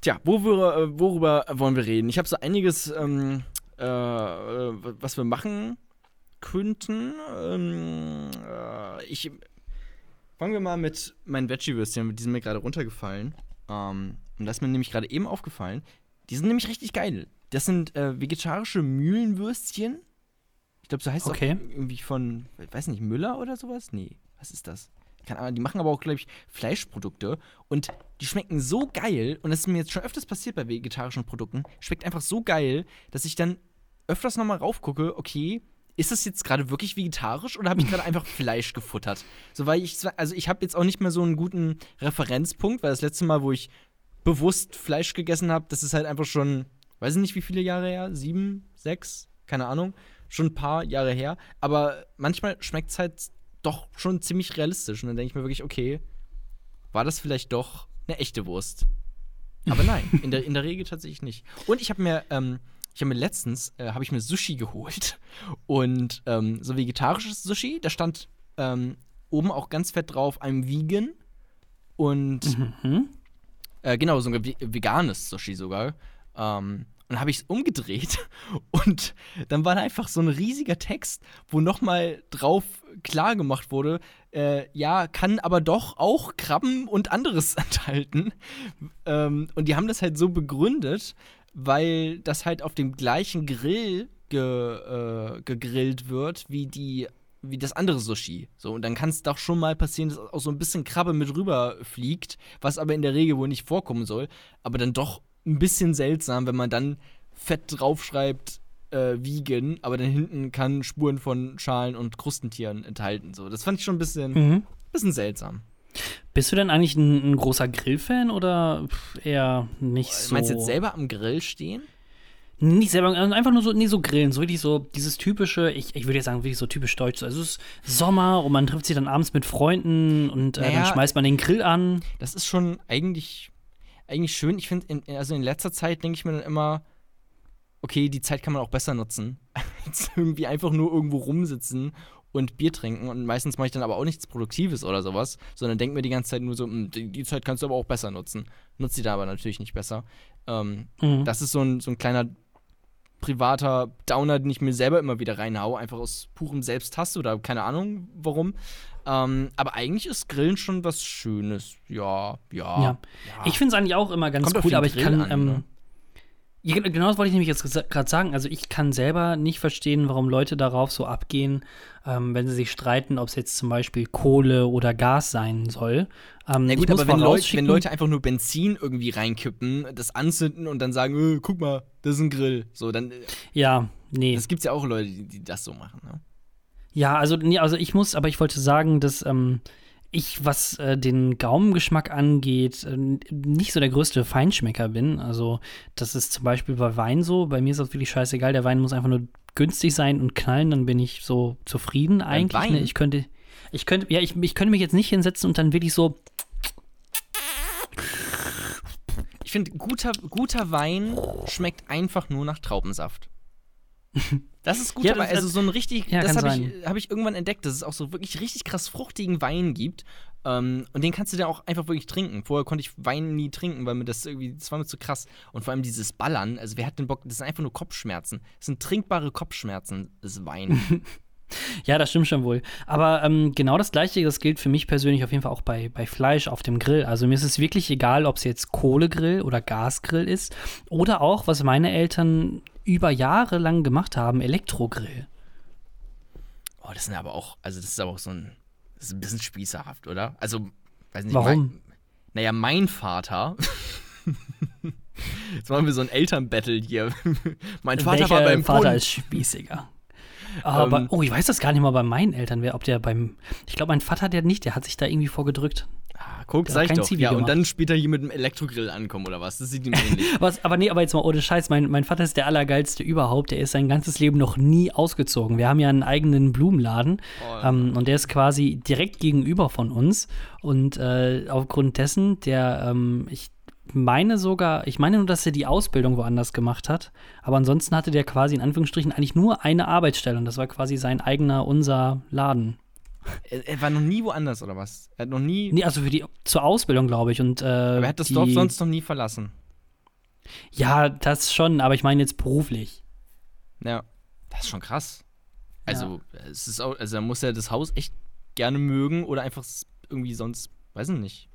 Tja, wo wir, worüber wollen wir reden? Ich habe so einiges, ähm, äh, was wir machen könnten. Ähm, äh, ich fangen wir mal mit meinen Veggie-Würstchen, die sind mir gerade runtergefallen. Ähm, und das ist mir nämlich gerade eben aufgefallen. Die sind nämlich richtig geil. Das sind äh, vegetarische Mühlenwürstchen. Ich glaube, so heißt es
Okay.
auch irgendwie von, weiß nicht, Müller oder sowas? Nee, was ist das? Keine Ahnung, die machen aber auch, glaube ich, Fleischprodukte. Und die schmecken so geil. Und das ist mir jetzt schon öfters passiert bei vegetarischen Produkten. Schmeckt einfach so geil, dass ich dann öfters nochmal raufgucke, okay, ist das jetzt gerade wirklich vegetarisch oder habe ich gerade einfach Fleisch gefuttert? So, weil ich, also ich habe jetzt auch nicht mehr so einen guten Referenzpunkt, weil das letzte Mal, wo ich bewusst Fleisch gegessen habe, das ist halt einfach schon, weiß ich nicht, wie viele Jahre her? Sieben, sechs, keine Ahnung. Schon ein paar Jahre her. Aber manchmal schmeckt es halt doch schon ziemlich realistisch. Und dann denke ich mir wirklich, okay, war das vielleicht doch eine echte Wurst? Aber nein, in der, in der Regel tatsächlich nicht. Und ich habe mir, ähm, ich habe mir letztens, äh, habe ich mir Sushi geholt. Und ähm, so vegetarisches Sushi, da stand ähm, oben auch ganz fett drauf, I'm vegan. Und
Mhm.
äh, genau, so ein ve- veganes Sushi sogar. Ähm, und habe ich es umgedreht und dann war da einfach so ein riesiger Text, wo nochmal drauf klar gemacht wurde, äh, ja, kann aber doch auch Krabben und anderes enthalten. Ähm, und die haben das halt so begründet, weil das halt auf dem gleichen Grill ge, äh, gegrillt wird wie die wie das andere Sushi. So, und dann kann es doch schon mal passieren, dass auch so ein bisschen Krabbe mit rüber fliegt, was aber in der Regel wohl nicht vorkommen soll. Aber dann doch ein bisschen seltsam, wenn man dann fett draufschreibt, äh, vegan, aber dann hinten kann Spuren von Schalen und Krustentieren enthalten. So, das fand ich schon ein bisschen,
Mhm.
bisschen seltsam.
Bist du denn eigentlich ein, ein großer Grillfan oder eher nicht so?
Meinst du jetzt selber am Grill stehen?
Nicht selber, also einfach nur so, nee, so grillen, so wirklich so dieses typische, ich, ich würde jetzt sagen, wirklich so typisch deutsch. Also es ist Sommer und man trifft sich dann abends mit Freunden und äh, dann
Naja.
schmeißt man den Grill an.
Das ist schon eigentlich, eigentlich schön. Ich finde, in, also in letzter Zeit denke ich mir dann immer, okay, die Zeit kann man auch besser nutzen, als irgendwie einfach nur irgendwo rumsitzen und Bier trinken. Und meistens mache ich dann aber auch nichts Produktives oder sowas, sondern denke mir die ganze Zeit nur so, "Hm, die, die Zeit kannst du aber auch besser nutzen. Nutzt die da aber natürlich nicht besser. Ähm,
Mhm.
das ist so ein, so ein kleiner privater Downer, den ich mir selber immer wieder reinhau, einfach aus purem Selbsthass oder keine Ahnung warum. Ähm, aber eigentlich ist Grillen schon was Schönes. Ja, ja.
Ja. Ich finde es eigentlich auch immer ganz
Kommt
cool, aber ich
Grill
kann.
an,
ähm,
ne?
ja, genau das wollte ich nämlich jetzt gerade sagen. Also ich kann selber nicht verstehen, warum Leute darauf so abgehen, ähm, wenn sie sich streiten, ob es jetzt zum Beispiel Kohle oder Gas sein soll. Ähm,
Na gut, aber wenn Leute, wenn Leute einfach nur Benzin irgendwie reinkippen, das anzünden und dann sagen, äh, guck mal, das ist ein Grill. So, dann, äh,
Ja, nee.
das gibt's ja auch Leute, die, die das so machen, ne?
Ja, also, nee, also ich muss, aber ich wollte sagen, dass ähm, ich, was äh, den Gaumengeschmack angeht, äh, nicht so der größte Feinschmecker bin. Also, das ist zum Beispiel bei Wein so. Bei mir ist das wirklich scheißegal. Der Wein muss einfach nur günstig sein und knallen, dann bin ich so zufrieden eigentlich.
Wein?
Ne? Ich könnte, ich könnte, ja, ich, ich könnte mich jetzt nicht hinsetzen und dann wirklich so,
Ich finde, guter, guter Wein schmeckt einfach nur nach Traubensaft. Das ist guter
Ja,
Wein. Also so ein richtig,
Ja,
das habe ich, hab ich irgendwann entdeckt, dass es auch so wirklich richtig krass fruchtigen Wein gibt. Ähm, und den kannst du dann auch einfach wirklich trinken. Vorher konnte ich Wein nie trinken, weil mir das irgendwie, das war mir zu krass. Und vor allem dieses Ballern, also wer hat den Bock, das sind einfach nur Kopfschmerzen. Das sind trinkbare Kopfschmerzen, das Wein.
Ja, das stimmt schon wohl. Aber ähm, genau das Gleiche, das gilt für mich persönlich auf jeden Fall auch bei, bei Fleisch auf dem Grill. Also mir ist es wirklich egal, ob es jetzt Kohlegrill oder Gasgrill ist oder auch, was meine Eltern über Jahre lang gemacht haben, Elektrogrill.
Oh, das sind aber auch, also das ist aber auch so ein, das ist ein bisschen spießerhaft, oder? Also, weiß nicht.
Warum?
Mein, naja, mein Vater. Jetzt machen wir so ein Elternbattle hier. mein Vater
Welcher
war beim
Vater
Bund.
ist spießiger? Aber,
Ähm.
oh, ich weiß das gar nicht mal bei meinen Eltern, wer, ob der beim, ich glaube, mein Vater, der nicht, der hat sich da irgendwie vorgedrückt.
Ah, guck,
Der
sag ich doch.
Zivi
Ja, und
gemacht.
dann später hier mit dem Elektrogrill ankommen, oder was? Das sieht ihm ähnlich.
Was, aber nee, aber jetzt mal ohne Scheiß, mein, mein Vater ist der Allergeilste überhaupt. Der ist sein ganzes Leben noch nie ausgezogen. Wir haben ja einen eigenen Blumenladen
Oh.
ähm, und der ist quasi direkt gegenüber von uns. Und äh, aufgrund dessen, der, ähm, ich meine sogar, ich meine nur, dass er die Ausbildung woanders gemacht hat. Aber ansonsten hatte der quasi in Anführungsstrichen eigentlich nur eine Arbeitsstelle und das war quasi sein eigener, unser Laden.
er, er war noch nie woanders, oder was? Er hat noch nie.
Nee, also für die, zur Ausbildung, glaube ich. Und, äh,
aber er hat das
die,
Dorf sonst noch nie verlassen.
Ja, das schon, aber ich meine jetzt beruflich.
Ja, das ist schon krass. Also, es ist auch, also er muss ja das Haus echt gerne mögen oder einfach irgendwie sonst, weiß ich nicht.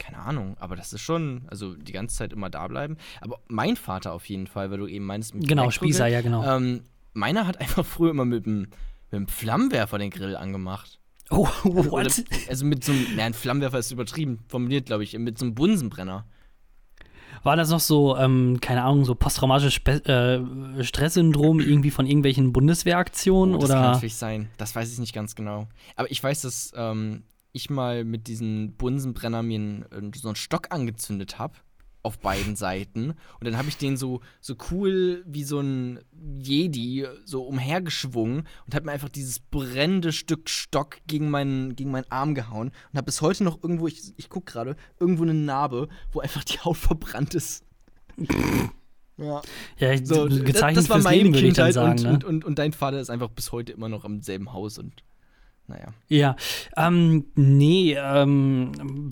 Keine Ahnung, aber das ist schon, also die ganze Zeit immer da bleiben. Aber mein Vater auf jeden Fall, weil du eben meinst, mit
Genau, Spießer, ja, genau.
Ähm, meiner hat einfach früher immer mit dem, mit dem Flammenwerfer den Grill angemacht.
Oh,
Oder,
what?
also mit so einem, ja, ein Flammenwerfer ist übertrieben formuliert, glaube ich, mit so einem Bunsenbrenner.
War das noch so, ähm, keine Ahnung, so posttraumatisches Spe äh, Stresssyndrom irgendwie von irgendwelchen Bundeswehraktionen
Oh, das kann
oder?
natürlich sein. Das weiß ich nicht ganz genau. Aber ich weiß, dass ähm, ich mal mit diesen Bunsenbrenner mir einen, so einen Stock angezündet habe. Auf beiden Seiten. Und dann habe ich den so, so cool wie so ein Jedi so umhergeschwungen und habe mir einfach dieses brennende Stück Stock gegen meinen, gegen meinen Arm gehauen und habe bis heute noch irgendwo, ich, ich gucke gerade, irgendwo eine Narbe, wo einfach die Haut verbrannt ist. ja.
Ja, ich-
So,
gezeichnet
das war
fürs
meine
Leben,
Kindheit
sagen.
und,
ne?
und, und, und dein Vater ist einfach bis heute immer noch am selben Haus und naja.
Ja, ähm, nee, ähm,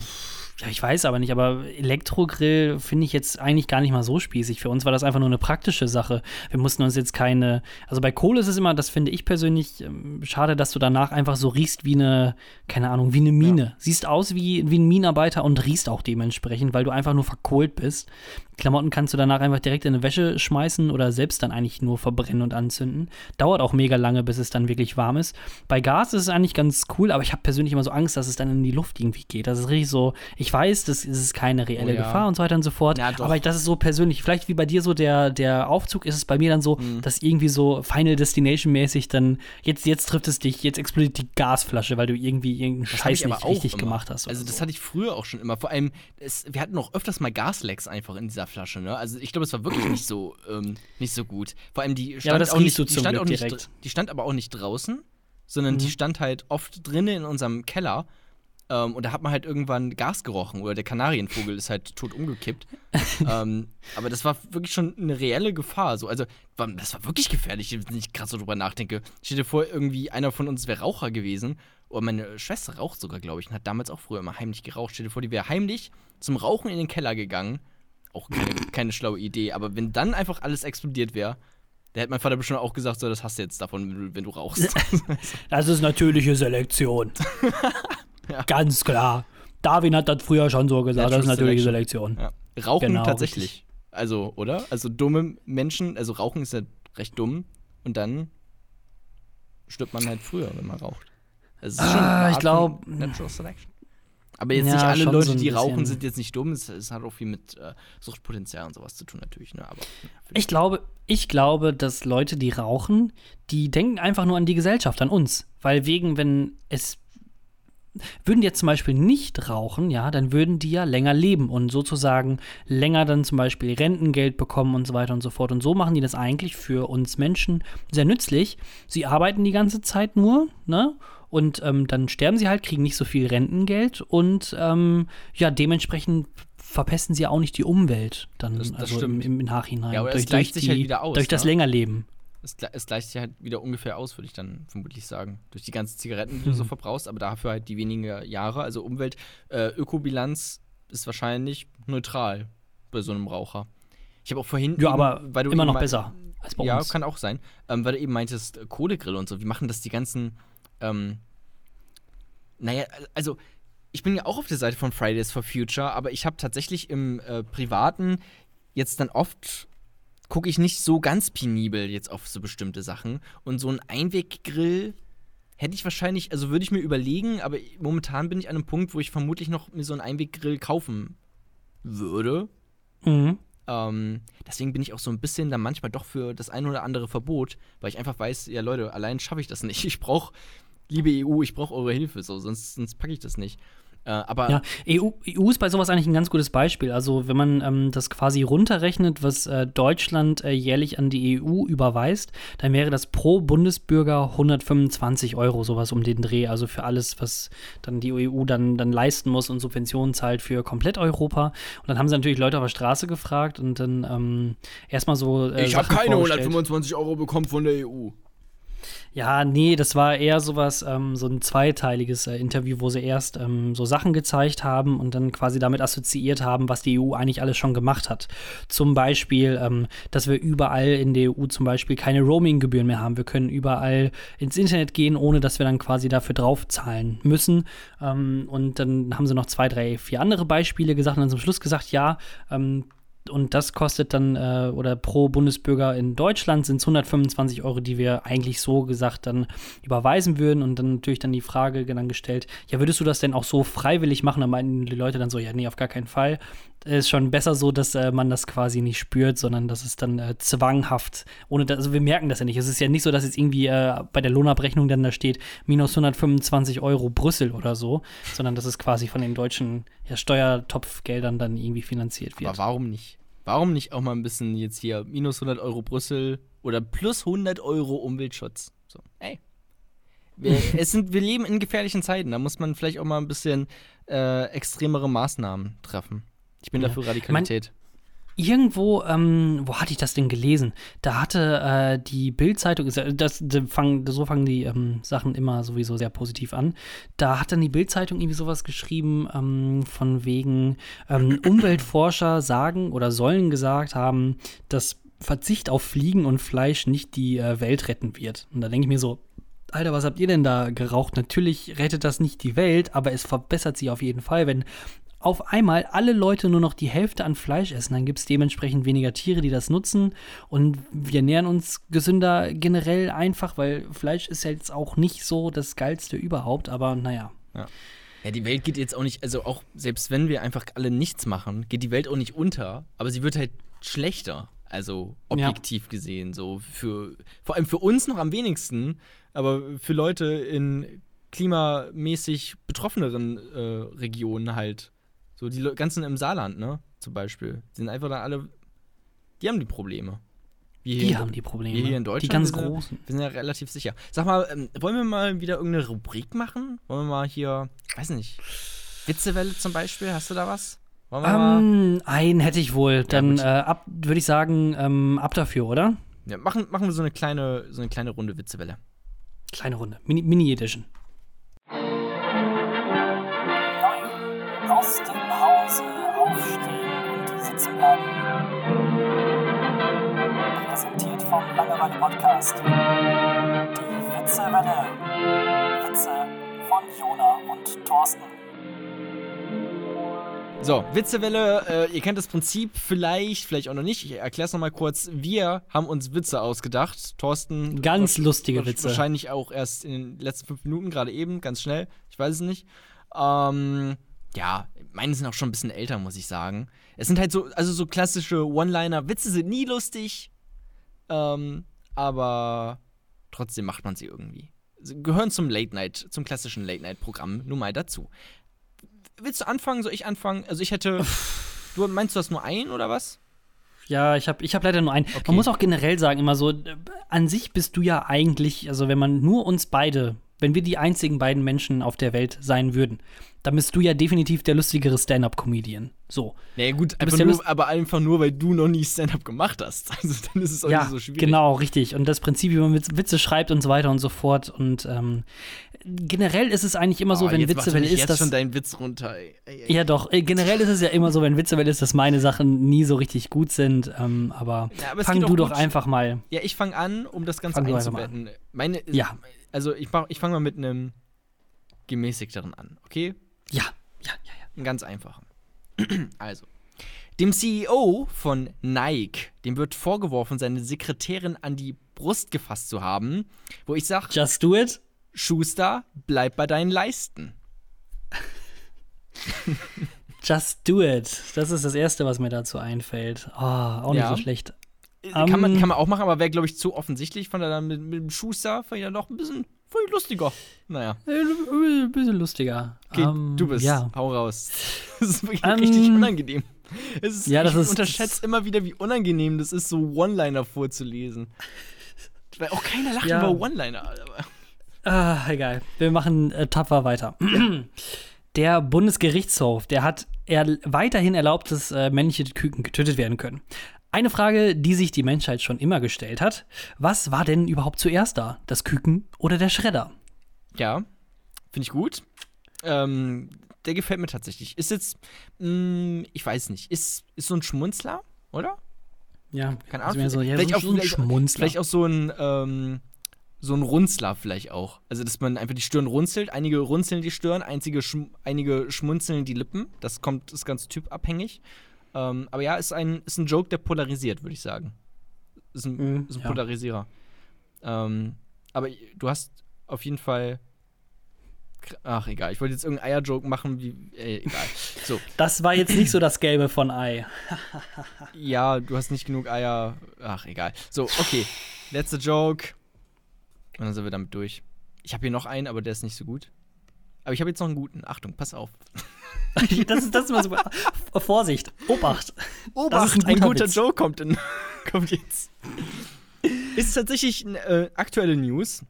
ja, ich weiß aber nicht, aber Elektrogrill finde ich jetzt eigentlich gar nicht mal so spießig. Für uns war das einfach nur eine praktische Sache. Wir mussten uns jetzt keine, also bei Kohle ist es immer, das finde ich persönlich ähm, schade, dass du danach einfach so riechst wie eine, keine Ahnung, wie eine Mine. Siehst aus wie, wie ein Minenarbeiter und riechst auch dementsprechend, weil du einfach nur verkohlt bist. Klamotten kannst du danach einfach direkt in eine Wäsche schmeißen oder selbst dann eigentlich nur verbrennen und anzünden. Dauert auch mega lange, bis es dann wirklich warm ist. Bei Gas ist es eigentlich ganz cool, aber ich habe persönlich immer so Angst, dass es dann in die Luft irgendwie geht. Das ist richtig so, ich weiß, das ist keine reelle
Oh ja.
Gefahr und so weiter und so fort.
Ja,
aber das ist so persönlich. Vielleicht wie bei dir so der, der Aufzug ist es bei mir dann so,
Mhm.
dass irgendwie so Final Destination mäßig dann, jetzt, jetzt trifft es dich, jetzt explodiert die Gasflasche, weil du irgendwie irgendeinen Scheiß nicht richtig
immer.
gemacht hast.
Also das
so.
hatte ich früher auch schon immer. Vor allem, es, wir hatten auch öfters mal Gaslecks einfach in dieser Flasche. Ne? Also ich glaube, es war wirklich nicht so ähm, nicht so gut. Vor allem die stand
aber das
auch nicht,
du
die stand
Glück
auch nicht,
direkt.
die stand aber auch nicht draußen, sondern
Mhm.
die stand halt oft drinnen in unserem Keller. Ähm, und da hat man halt irgendwann Gas gerochen oder der Kanarienvogel ist halt tot umgekippt. ähm, aber das war wirklich schon eine reelle Gefahr. So, also das war wirklich gefährlich, wenn ich gerade so drüber nachdenke. Stell dir vor, irgendwie einer von uns wäre Raucher gewesen. Oder meine Schwester raucht sogar, glaube ich, und hat damals auch früher immer heimlich geraucht. Stell dir vor, die wäre heimlich zum Rauchen in den Keller gegangen. Auch keine, keine schlaue Idee. Aber wenn dann einfach alles explodiert wäre, da hätte mein Vater bestimmt auch gesagt, so, das hast du jetzt davon, wenn du, wenn du rauchst.
Das ist natürliche Selektion.
Ja.
Ganz klar. Darwin hat das früher schon so gesagt, das ist natürliche
Selection.
Selektion.
Ja. Rauchen
Genau,
tatsächlich.
richtig.
Also, oder? Also dumme Menschen, also Rauchen ist ja recht dumm und dann stirbt man halt früher, wenn man raucht. Also
Ah, ich
Art
glaub-
von Natural Selection. Aber jetzt
Ja,
nicht alle Leute,
so
die rauchen,
bisschen.
sind jetzt nicht dumm. Es, es hat auch viel mit äh, Suchtpotenzial und sowas zu tun, natürlich. Ne? Aber,
Ich glaube, ich glaube, dass Leute, die rauchen, die denken einfach nur an die Gesellschaft, an uns. Weil wegen, wenn es würden die jetzt zum Beispiel nicht rauchen, ja, dann würden die ja länger leben und sozusagen länger dann zum Beispiel Rentengeld bekommen und so weiter und so fort. Und so machen die das eigentlich für uns Menschen sehr nützlich. Sie arbeiten die ganze Zeit nur, ne? Und ähm, dann sterben sie halt, kriegen nicht so viel Rentengeld und ähm, ja, dementsprechend verpesten sie auch nicht die Umwelt dann
Das- das
also im,
stimmt.
im Nachhinein.
Ja, aber es
durch,
gleicht
durch
sich halt wieder aus,
Durch das
ne?
Längerleben.
es, es gleicht sich halt wieder ungefähr aus, würde ich dann vermutlich sagen. Durch die ganzen Zigaretten, die du so
Mhm.
verbrauchst, aber dafür halt die wenigen Jahre. Also Umwelt, äh, Ökobilanz ist wahrscheinlich neutral bei so einem Raucher. Ich habe auch vorhin.
Ja,
eben,
aber
weil du
immer noch besser. als bei
ja,
uns.
kann auch sein. Ähm, weil du eben meintest, äh, Kohlegrill und so. Wie machen das die ganzen. Ähm, naja, also ich bin ja auch auf der Seite von Fridays for Future, aber ich habe tatsächlich im äh, Privaten jetzt dann oft gucke ich nicht so ganz penibel jetzt auf so bestimmte Sachen. Und so ein Einweggrill hätte ich wahrscheinlich, also würde ich mir überlegen, aber momentan bin ich an einem Punkt, wo ich vermutlich noch mir so einen Einweggrill kaufen würde.
Mhm.
Ähm, deswegen bin ich auch so ein bisschen dann manchmal doch für das ein oder andere Verbot, weil ich einfach weiß, ja Leute, allein schaffe ich das nicht. Ich brauche, liebe EU, ich brauche eure Hilfe, so, sonst, sonst packe ich das nicht. Äh, aber
Ja, EU, EU ist bei sowas eigentlich ein ganz gutes Beispiel. Also wenn man ähm, das quasi runterrechnet, was äh, Deutschland äh, jährlich an die EU überweist, dann wäre das pro Bundesbürger 125 Euro, sowas um den Dreh. Also für alles, was dann die EU dann, dann leisten muss und Subventionen zahlt für komplett Europa. Und dann haben sie natürlich Leute auf der Straße gefragt und dann ähm, erstmal so. Äh,
ich habe keine
vorgestellt.
125 Euro bekommen von der EU.
Ja, nee, das war eher sowas, ähm, so ein zweiteiliges äh, Interview, wo sie erst ähm, so Sachen gezeigt haben und dann quasi damit assoziiert haben, was die EU eigentlich alles schon gemacht hat. Zum Beispiel, ähm, dass wir überall in der EU zum Beispiel keine Roaming-Gebühren mehr haben. Wir können überall ins Internet gehen, ohne dass wir dann quasi dafür draufzahlen müssen. Ähm, und dann haben sie noch zwei, drei, vier andere Beispiele gesagt und dann zum Schluss gesagt, ja, ähm, und das kostet dann, äh, oder pro Bundesbürger in Deutschland sind es 125 Euro, die wir eigentlich so gesagt dann überweisen würden. Und dann natürlich dann die Frage dann gestellt, ja, würdest du das denn auch so freiwillig machen? Da meinten die Leute dann so, ja, nee, auf gar keinen Fall. Ist schon besser so, dass äh, man das quasi nicht spürt, sondern dass es dann äh, zwanghaft, ohne dass, also wir merken das ja nicht. Es ist ja nicht so, dass jetzt irgendwie äh, bei der Lohnabrechnung dann da steht, minus 125 Euro Brüssel oder so, sondern dass es quasi von den deutschen ja, Steuertopfgeldern dann irgendwie finanziert wird.
Aber warum nicht? Warum nicht auch mal ein bisschen jetzt hier minus 100 Euro Brüssel oder plus 100 Euro Umweltschutz? So, ey. Wir, es sind, wir leben in gefährlichen Zeiten. Da muss man vielleicht auch mal ein bisschen äh, extremere Maßnahmen treffen. Ich bin
Ja.
dafür Radikalität.
Irgendwo, ähm, wo hatte ich das denn gelesen? Da hatte äh, die Bild-Zeitung, das, das fang, so fangen die ähm, Sachen immer sowieso sehr positiv an. Da hat dann die Bild-Zeitung irgendwie sowas geschrieben, ähm, von wegen ähm, Umweltforscher sagen oder sollen gesagt haben, dass Verzicht auf Fliegen und Fleisch nicht die äh, Welt retten wird. Und da denke ich mir so, Alter, was habt ihr denn da geraucht? Natürlich rettet das nicht die Welt, aber es verbessert sie auf jeden Fall, wenn auf einmal alle Leute nur noch die Hälfte an Fleisch essen, dann gibt es dementsprechend weniger Tiere, die das nutzen und wir ernähren uns gesünder generell einfach, weil Fleisch ist ja jetzt auch nicht so das Geilste überhaupt, aber naja.
Ja, die Welt geht jetzt auch nicht, also auch selbst wenn wir einfach alle nichts machen, geht die Welt auch nicht unter, aber sie wird halt schlechter. Also objektiv gesehen, so für vor allem für uns noch am wenigsten, aber für Leute in klimamäßig betroffeneren äh, Regionen halt. So die Le ganzen im Saarland, ne? Zum Beispiel. Die sind einfach da alle. Die haben die Probleme. Wir hier
Die
in-
haben die Probleme.
wir hier in Deutschland.
Die ganz
wir sind, ja-
großen.
Wir sind ja relativ sicher. Sag mal, ähm, wollen wir mal wieder irgendeine Rubrik machen? Wollen wir mal hier, weiß nicht, Witzewelle zum Beispiel? Hast du da was? Wollen wir mal?
Ähm, einen hätte ich wohl. Dann äh, ab, würde ich sagen, ähm, ab dafür, oder?
Ja, machen, machen wir so eine kleine, so eine kleine Runde Witzewelle.
Kleine Runde. Mini- Mini-Edition.
Neu aus Podcast. Die Witzewelle. Witze von Jona und Thorsten.
So, Witzewelle, äh, ihr kennt das Prinzip vielleicht, vielleicht auch noch nicht. Ich erkläre es nochmal kurz. Wir haben uns Witze ausgedacht. Thorsten.
Ganz lustige Witze.
Wahrscheinlich auch erst in den letzten fünf Minuten, gerade eben, ganz schnell. Ich weiß es nicht. Ähm, ja, meine sind auch schon ein bisschen älter, muss ich sagen. Es sind halt so, also so klassische One-Liner. Witze sind nie lustig, ähm, aber trotzdem macht man sie irgendwie. Sie gehören zum Late-Night, zum klassischen Late-Night-Programm nun mal dazu. Willst du anfangen? Soll ich anfangen? Also ich hätte. Du meinst du hast nur einen oder was?
Ja, ich habe ich hab leider nur einen.
Okay.
Man muss auch generell sagen, immer so, äh, an sich bist du ja eigentlich, also wenn man nur uns beide, wenn wir die einzigen beiden Menschen auf der Welt sein würden, dann bist du ja definitiv der lustigere Stand-up-Comedian. So.
Nee, gut, einfach nur, aber einfach nur, weil du noch nie Stand-up gemacht hast. Also dann ist es auch
Ja,
nicht so schwierig.
genau, richtig. Und das Prinzip, wie man Witz- Witze schreibt und so weiter und so fort. Und ähm, generell ist es eigentlich immer so,
Oh,
wenn Witzewelle ist,
jetzt
dass.
schon deinen Witz runter. Ey. Ey, ey.
Ja, doch. äh, Generell ist es ja immer so, wenn Witzewelle ist, dass meine Sachen nie so richtig gut sind. Ähm, aber,
Ja, aber
fang du doch
gut.
einfach mal.
Ja, ich fange an, um das Ganze
Fang
einzubetten. Meine,
Ja.
Also ich, mach- ich fange mal mit einem gemäßigteren an, okay?
Ja, ja, ja, ja.
Einen ganz einfachen. also, dem CEO von Nike, dem wird vorgeworfen, seine Sekretärin an die Brust gefasst zu haben, wo ich sage,
Just do it.
Schuster, bleib bei deinen Leisten.
Just do it. Das ist das Erste, was mir dazu einfällt. Oh, auch nicht
Ja.
so schlecht.
Kann, man,
Ähm.
kann man auch machen, aber wäre, glaube ich, zu offensichtlich. Von der mit, mit dem Schuster fand ich ja noch ein bisschen voll lustiger. Naja,
Äh, Ein bisschen lustiger.
okay,
Ähm,
du bist.
Ja.
Hau raus. Das ist wirklich
Ähm.
richtig unangenehm. Es ist,
Ja, das
ich
ist-
unterschätze immer wieder, wie unangenehm das ist, so One-Liner vorzulesen. Weil auch keiner lacht
Ja.
über One-Liner.
Ah, egal. Wir machen äh, tapfer weiter. Der Bundesgerichtshof, der hat er weiterhin erlaubt, dass äh, männliche Küken getötet werden können. Eine Frage, die sich die Menschheit schon immer gestellt hat: Was war denn überhaupt zuerst da? Das Küken oder der Schredder?
Ja, finde ich gut. Ähm, der gefällt mir tatsächlich. Ist jetzt, mh, ich weiß nicht, ist, ist so ein Schmunzler, oder?
Ja,
Keine
also
Ahnung.
mehr so, ja,
vielleicht,
so,
auch, vielleicht auch so ein, ähm, so ein Runzler vielleicht auch. Also, dass man einfach die Stirn runzelt. Einige runzeln die Stirn, einzige schm einige schmunzeln die Lippen. Das kommt, ist ganz typabhängig. Ähm, aber ja, ist ein, ist ein Joke, der polarisiert, würde ich sagen. Ist ein,
Mhm,
ist ein
ja.
Polarisierer. Ähm, aber du hast auf jeden Fall. Ach, egal. Ich wollte jetzt irgendeinen Eier-Joke machen, wie. Ey, egal. So.
Das war jetzt nicht so das Gelbe von Ei.
Ja, du hast nicht genug Eier. Ach, egal. So, okay. Letzter Joke. Und dann sind wir damit durch. Ich habe hier noch einen, aber der ist nicht so gut. Aber ich habe jetzt noch einen guten. Achtung, pass auf.
Das ist, das ist immer so. Vorsicht, Obacht.
Obacht,
ein
ein
guter
guter. Joke kommt, in, kommt jetzt. Ist tatsächlich eine äh, aktuelle News.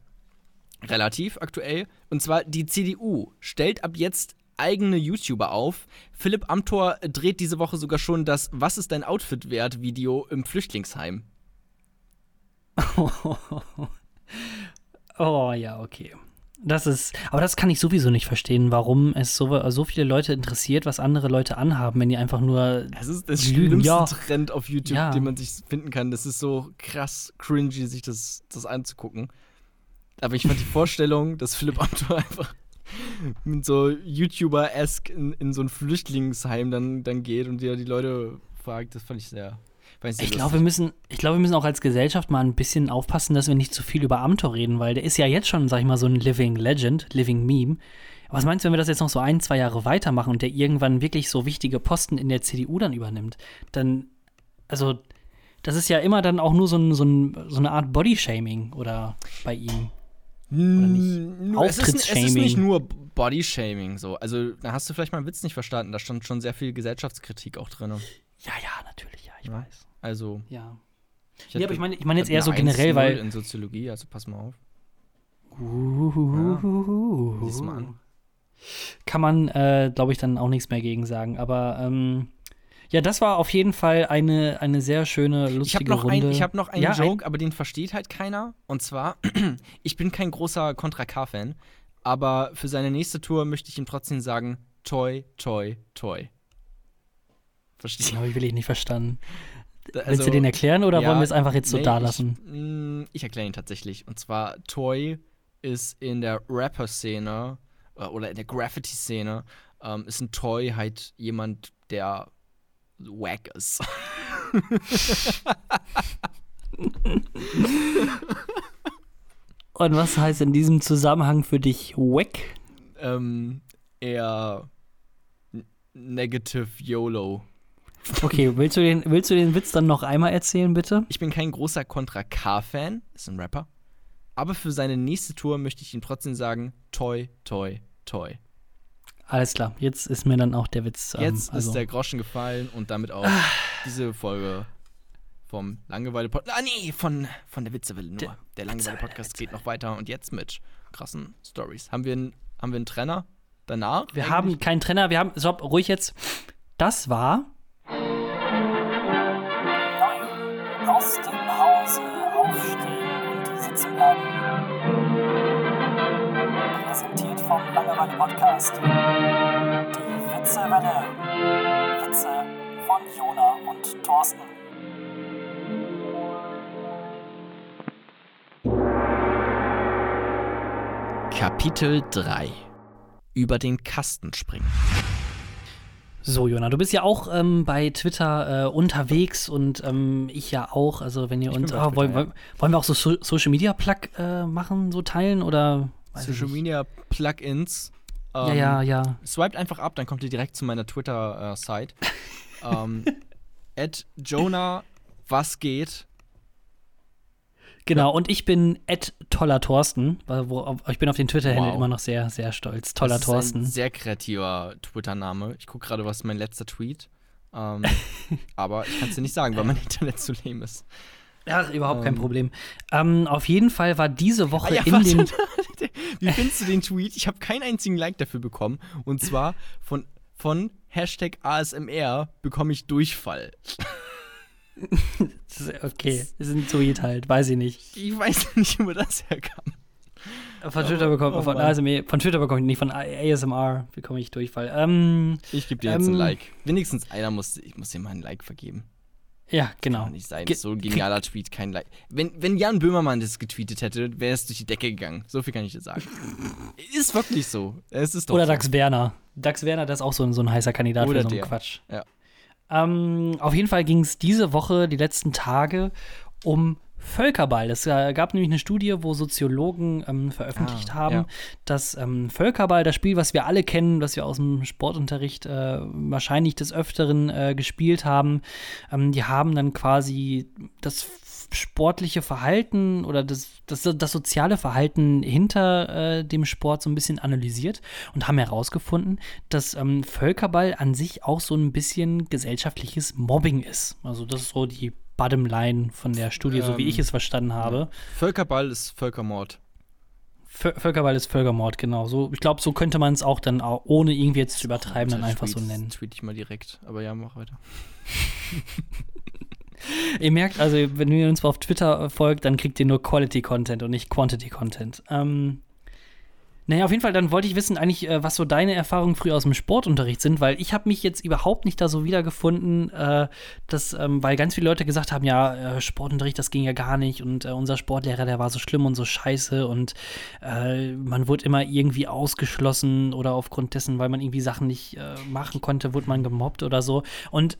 Relativ aktuell. Und zwar die CDU stellt ab jetzt eigene YouTuber auf. Philipp Amthor dreht diese Woche sogar schon das Was ist dein Outfit wert Video im Flüchtlingsheim.
Oh ja, okay. Das ist, aber das kann ich sowieso nicht verstehen, warum es so, so viele Leute interessiert, was andere Leute anhaben, wenn die einfach nur.
Das ist das
Lügen,
schlimmste
ja.
Trend auf YouTube,
Ja.
den man sich finden kann. Das ist so krass cringy, sich das, das anzugucken. Aber ich fand die Vorstellung, dass Philipp Amthor einfach mit so YouTuber-esque in, in so ein Flüchtlingsheim dann, dann geht und die, die Leute fragt, das fand ich sehr. Sehr
Ich glaube, wir müssen, ich glaube, wir müssen auch als Gesellschaft mal ein bisschen aufpassen, dass wir nicht zu viel über Amtor reden, weil der ist ja jetzt schon, sag ich mal, so ein Living Legend, Living Meme. Was meinst du, wenn wir das jetzt noch so ein, zwei Jahre weitermachen und der irgendwann wirklich so wichtige Posten in der CDU dann übernimmt? Dann, also, das ist ja immer dann auch nur so, ein, so, ein, so eine Art Bodyshaming oder bei ihm.
nicht. Nur, es, ist, es ist nicht nur Bodyshaming so. Also, da hast du vielleicht meinen Witz nicht verstanden. Da stand schon sehr viel Gesellschaftskritik auch drin.
Ja, ja, natürlich, ja, ich
Ja.
weiß.
Also,
Ja.
ich
Nee, aber ich meine ich mein jetzt eher so generell,
1-0
weil.
In Soziologie, also pass mal auf.
Uhuhuhuhu.
Sieh's mal an.
Kann man, äh, glaube ich, dann auch nichts mehr gegen sagen. Aber ähm, ja, das war auf jeden Fall eine, eine sehr schöne,
Ich habe
lustige
noch,
Runde.
ein, ich hab noch einen
Ja, ein-
Joke, aber den versteht halt keiner. Und zwar, ich bin kein großer Contra K-Fan, aber für seine nächste Tour möchte ich ihm trotzdem sagen: Toy, Toy, Toy. Verstehst
Den habe ich wirklich nicht verstanden.
Du?
Willst du den erklären oder
ja,
wollen wir es einfach jetzt so
nee,
da lassen?
Ich, mm, ich erkläre ihn tatsächlich. Und zwar, Toy ist in der Rapper-Szene äh, oder in der Graffiti-Szene, ähm, ist ein Toy halt jemand, der wack ist.
Und was heißt in diesem Zusammenhang für dich wack?
ähm, eher negative YOLO.
Okay, willst du, den, willst du den Witz dann noch einmal erzählen, bitte?
Ich bin kein großer Contra K-Fan, ist ein Rapper. Aber für seine nächste Tour möchte ich ihm trotzdem sagen: Toy, Toy, Toy.
Alles klar, jetzt ist mir dann auch der Witz. ähm,
Jetzt
also,
ist der Groschen gefallen und damit auch diese Folge vom Langeweile-Podcast. Ah, nee, von, von der Witzewelle nur.
Der
Der, Langeweile-Podcast geht noch weiter und jetzt mit krassen Stories. Haben wir einen, haben wir einen Trenner danach?
Wir
eigentlich?
haben keinen Trainer, wir haben, stopp, ruhig jetzt. Das war
Podcast. Die Witzewelle. Witze von Jona und Thorsten.
Kapitel 3 Über den Kasten springen.
So, Jona, du bist ja auch ähm, bei Twitter äh, unterwegs und ähm, ich ja auch. Also, wenn ihr
Ich
uns. Ah, wollen,
Twitter,
wollen, wollen wir auch so, so Social Media Plug äh, machen, so teilen oder?
Social. Media Plugins.
Ja,
Ähm,
ja, ja.
Swiped einfach ab, dann kommt ihr direkt zu meiner Twitter-Site. ähm, at Jonah, was geht?
Genau, und ich bin Ed Toller Thorsten. weil Wo, ich bin auf den Twitter-Handle
Wow.
immer noch sehr, sehr stolz. Toller
das ist
Thorsten.
Ein sehr kreativer Twitter-Name. Ich gucke gerade, was ist mein letzter Tweet. Ähm, aber ich kann es dir nicht sagen, weil mein Internet zu lame ist.
Ach, überhaupt kein
Ähm.
Problem. Ähm, auf jeden Fall war diese Woche
Ah ja,
in
warte.
den.
Wie findest du den Tweet? Ich habe keinen einzigen Like dafür bekommen. Und zwar von, von Hashtag ASMR bekomme ich Durchfall.
Okay, ist ein Tweet halt, weiß ich nicht.
Ich weiß nicht, wo das herkam.
Von Twitter
oh
von,
Mann.
ASMR, von Twitter bekomme ich nicht, von ASMR bekomme ich Durchfall. Ähm,
Ich gebe dir jetzt
Ähm.
ein Like. Wenigstens einer muss, ich muss dir mal ein Like vergeben.
Ja, genau.
Kann nicht sein.
Ge-
so ein genialer Tweet, kein Like. Wenn, wenn Jan Böhmermann das getweetet hätte, wäre es durch die Decke gegangen. So viel kann ich dir sagen. ist wirklich so. Es ist doch
Oder
so.
Dax Werner. Dax Werner, das ist auch so ein, so ein heißer Kandidat
Oder
für so einen
der.
Quatsch.
Ja.
Ähm, auf jeden Fall ging es diese Woche, die letzten Tage, um Völkerball. Es äh, gab nämlich eine Studie, wo Soziologen ähm, veröffentlicht
Ah,
haben,
ja.
dass ähm, Völkerball, das Spiel, was wir alle kennen, was wir aus dem Sportunterricht äh, wahrscheinlich des Öfteren äh, gespielt haben, ähm, die haben dann quasi das sportliche Verhalten oder das, das, das soziale Verhalten hinter äh, dem Sport so ein bisschen analysiert und haben herausgefunden, dass ähm, Völkerball an sich auch so ein bisschen gesellschaftliches Mobbing ist. Also das ist so die Bottomline von der Studie, so wie
Ähm,
ich es verstanden habe.
Völkerball ist Völkermord.
Vö- Völkerball ist Völkermord, genau. So, ich glaube, so könnte man es auch dann, auch, ohne irgendwie jetzt zu übertreiben, dann einfach so
Tweet-
nennen.
Tweet ich mal direkt. Aber ja, mach weiter.
Ihr merkt also, wenn ihr uns auf Twitter folgt, dann kriegt ihr nur Quality Content und nicht Quantity Content. Ähm, naja, auf jeden Fall, dann wollte ich wissen eigentlich, äh, was so deine Erfahrungen früher aus dem Sportunterricht sind, weil ich habe mich jetzt überhaupt nicht da so wiedergefunden, äh, dass, ähm, weil ganz viele Leute gesagt haben, ja, äh, Sportunterricht, das ging ja gar nicht und äh, unser Sportlehrer, der war so schlimm und so scheiße und äh, man wurde immer irgendwie ausgeschlossen oder aufgrund dessen, weil man irgendwie Sachen nicht machen konnte, wurde man gemobbt oder so. Und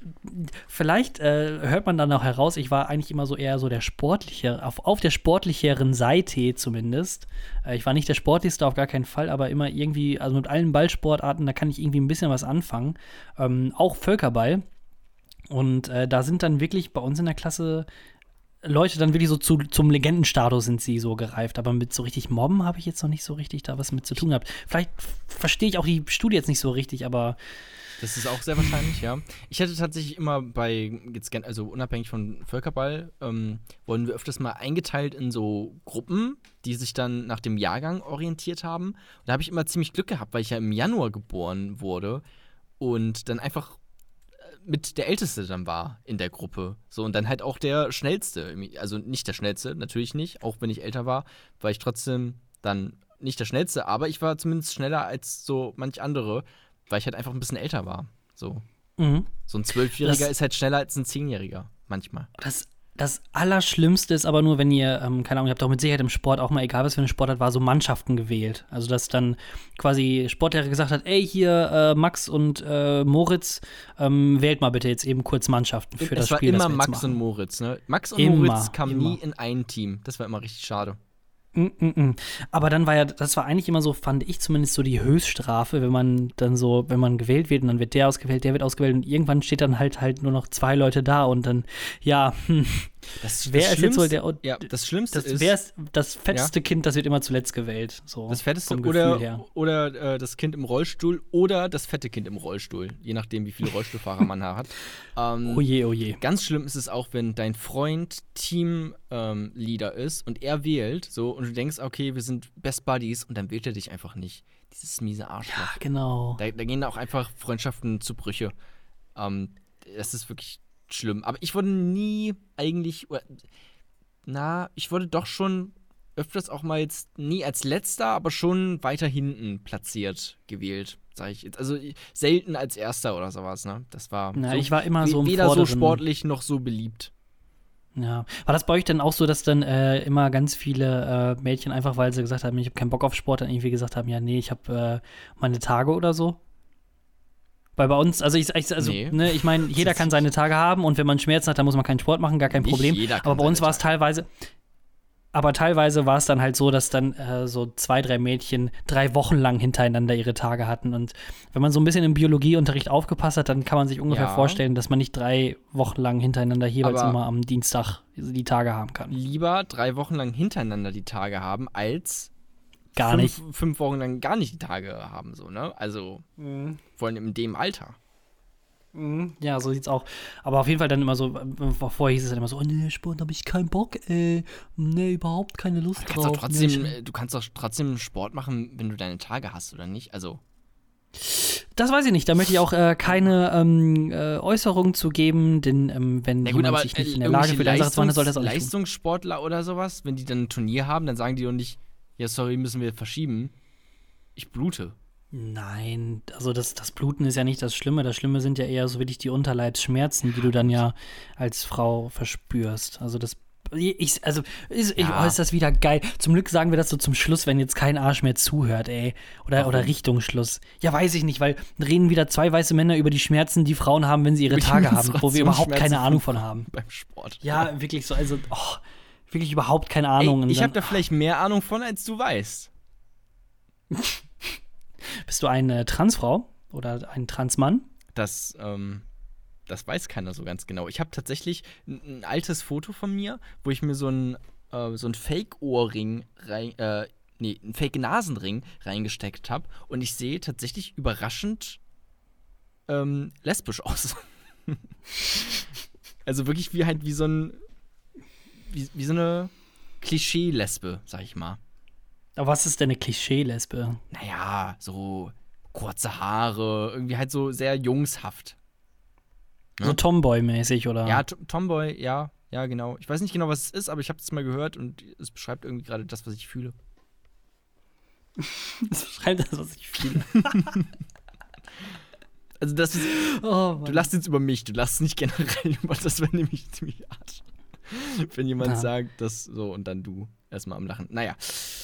vielleicht hört man dann auch heraus, ich war eigentlich immer so eher so der sportliche, auf, auf der sportlicheren Seite zumindest. Ich war nicht der sportlichste, auf gar keinen Fall, aber immer irgendwie, also mit allen Ballsportarten, da kann ich irgendwie ein bisschen was anfangen. Ähm, auch Völkerball. Und äh, da sind dann wirklich bei uns in der Klasse Leute dann wirklich so zu, zum Legendenstatus sind sie so gereift. Aber mit so richtig Mobben habe ich jetzt noch nicht so richtig da was mit zu tun gehabt. Vielleicht verstehe ich auch die Studie jetzt nicht so richtig, aber
Das ist auch sehr wahrscheinlich, ja. Ich hätte tatsächlich immer bei, jetzt also unabhängig von Völkerball, ähm, wurden wir öfters mal eingeteilt in so Gruppen, die sich dann nach dem Jahrgang orientiert haben. Und da habe ich immer ziemlich Glück gehabt, weil ich ja im Januar geboren wurde und dann einfach mit der Älteste dann war in der Gruppe. So, und dann halt auch der Schnellste. Also nicht der Schnellste, natürlich nicht, auch wenn ich älter war, war ich trotzdem dann nicht der Schnellste, aber ich war zumindest schneller als so manch andere, weil ich halt einfach ein bisschen älter war. So,
mhm.
so ein Zwölfjähriger ist halt schneller als ein Zehnjähriger, manchmal.
Das, das Allerschlimmste ist aber nur, wenn ihr, ähm, keine Ahnung, ihr habt doch mit Sicherheit im Sport auch mal, egal was für eine Sportart war, so Mannschaften gewählt. Also, dass dann quasi Sportlehrer gesagt hat, ey, hier äh, Max und äh, Moritz, ähm, wählt mal bitte jetzt eben kurz Mannschaften für das
es war
Spiel. das
immer
wir jetzt
Max und. Moritz, ne? Max und
Immer,
Moritz kamen
immer.
nie in ein Team. Das war immer richtig schade.
Mm, mm, mm. Aber dann war ja, das war eigentlich immer so, fand ich zumindest so die Höchststrafe, wenn man dann so, wenn man gewählt wird und dann wird der ausgewählt, der wird ausgewählt und irgendwann steht dann halt halt nur noch zwei Leute da und dann, ja, hm,
Das,
ist jetzt wohl der,
Ja, das Schlimmste
das,
ist.
das fetteste Kind, das wird immer zuletzt gewählt. So,
Das fetteste oder,
her.
oder äh, das Kind im Rollstuhl oder das fette Kind im Rollstuhl, je nachdem, wie viele Rollstuhlfahrer man hat. Ähm,
Oh je, oh je.
Ganz schlimm ist es auch, wenn dein Freund Teamleader ähm, ist und er wählt, so und du denkst, okay, wir sind Best Buddies und dann wählt er dich einfach nicht. Dieses miese Arschloch.
Ja, genau.
Da, da gehen auch einfach Freundschaften zu Brüche. Ähm, das ist wirklich schlimm. Aber ich wurde nie eigentlich, na, ich wurde doch schon öfters auch mal jetzt nie als letzter, aber schon weiter hinten platziert gewählt, sage ich jetzt. Also selten als erster oder sowas, ne? Das war
Na,
so,
ich war immer so
weder so sportlich noch so beliebt.
Ja. War das bei euch denn auch so, dass dann äh, immer ganz viele äh, Mädchen einfach, weil sie gesagt haben, ich habe keinen Bock auf Sport, dann irgendwie gesagt haben, ja, nee, ich habe äh, meine Tage oder so? Weil bei uns, also ich, also,
Nee.
ne, ich meine, jeder kann seine Tage haben und wenn man Schmerzen hat, dann muss man keinen Sport machen, gar kein
Nicht
Problem. Aber bei uns war es teilweise, aber teilweise war es dann halt so, dass dann äh, so zwei, drei Mädchen drei Wochen lang hintereinander ihre Tage hatten. Und wenn man so ein bisschen im Biologieunterricht aufgepasst hat, dann kann man sich ungefähr
Ja.
vorstellen, dass man nicht drei Wochen lang hintereinander jeweils
Aber-
immer am Dienstag die Tage haben kann.
Lieber drei Wochen lang hintereinander die Tage haben, als
Gar
fünf,
nicht.
fünf Wochen lang gar nicht die Tage haben, so, ne? Also,
Mhm.
vor allem in dem Alter.
Ja, so sieht's auch. Aber auf jeden Fall dann immer so, äh, vorher hieß es dann immer so, oh, nee, Sport habe ich keinen Bock, ey. Nee, überhaupt keine Lust
Du kannst doch
drauf.
trotzdem,
Nee,
äh, du kannst doch trotzdem Sport machen, wenn du deine Tage hast, oder nicht? Also,
das weiß ich nicht. Da möchte ich auch äh, keine ähm, äh, Äußerung zu geben, denn ähm, wenn jemand
gut, aber
sich
äh,
nicht in der Lage fühlt, dann soll das auch nicht tun.
Leistungssportler oder sowas, wenn die dann ein Turnier haben, dann sagen die doch nicht, ja, sorry, müssen wir verschieben. Ich blute.
Nein, also das, das Bluten ist ja nicht das Schlimme. Das Schlimme sind ja eher so wirklich die Unterleibsschmerzen, die du dann ja als Frau verspürst. Also das. Ich, also, ist, ich,
Ja.
oh, ist das wieder geil. Zum Glück sagen wir das so zum Schluss, wenn jetzt kein Arsch mehr zuhört, ey. Oder, oder Richtung Schluss. Ja, weiß ich nicht, weil reden wieder zwei weiße Männer über die Schmerzen, die Frauen haben, wenn sie ihre Tage haben, wo wir überhaupt keine Ahnung
von
haben.
Beim Sport.
Ja, wirklich so, also, oh, wirklich überhaupt keine Ahnung.
Ey, ich habe da vielleicht mehr Ahnung von, als du weißt.
Bist du eine Transfrau oder ein Transmann?
Das, ähm, das weiß keiner so ganz genau. Ich habe tatsächlich ein, ein altes Foto von mir, wo ich mir so ein, äh, so ein Fake-Ohrring rein, äh, nee, ein Fake-Nasenring reingesteckt habe und ich sehe tatsächlich überraschend ähm, lesbisch aus. also wirklich wie halt wie so ein, wie, wie so eine Klischee-Lesbe, sag ich mal.
Aber was ist denn eine Klischee-Lesbe?
Naja, so kurze Haare, irgendwie halt so sehr jungshaft.
So
Ja.
Tomboy-mäßig oder?
Ja, Tomboy, ja, ja, genau. Ich weiß nicht genau, was es ist, aber ich habe es mal gehört und es beschreibt irgendwie gerade das, was ich fühle.
das beschreibt das, was ich fühle.
Also das ist,
Oh,
du lachst jetzt über mich, du lachst nicht generell über das, wäre nämlich ziemlich hart. Wenn jemand
Ja.
sagt, das so und dann du erstmal am Lachen. Naja.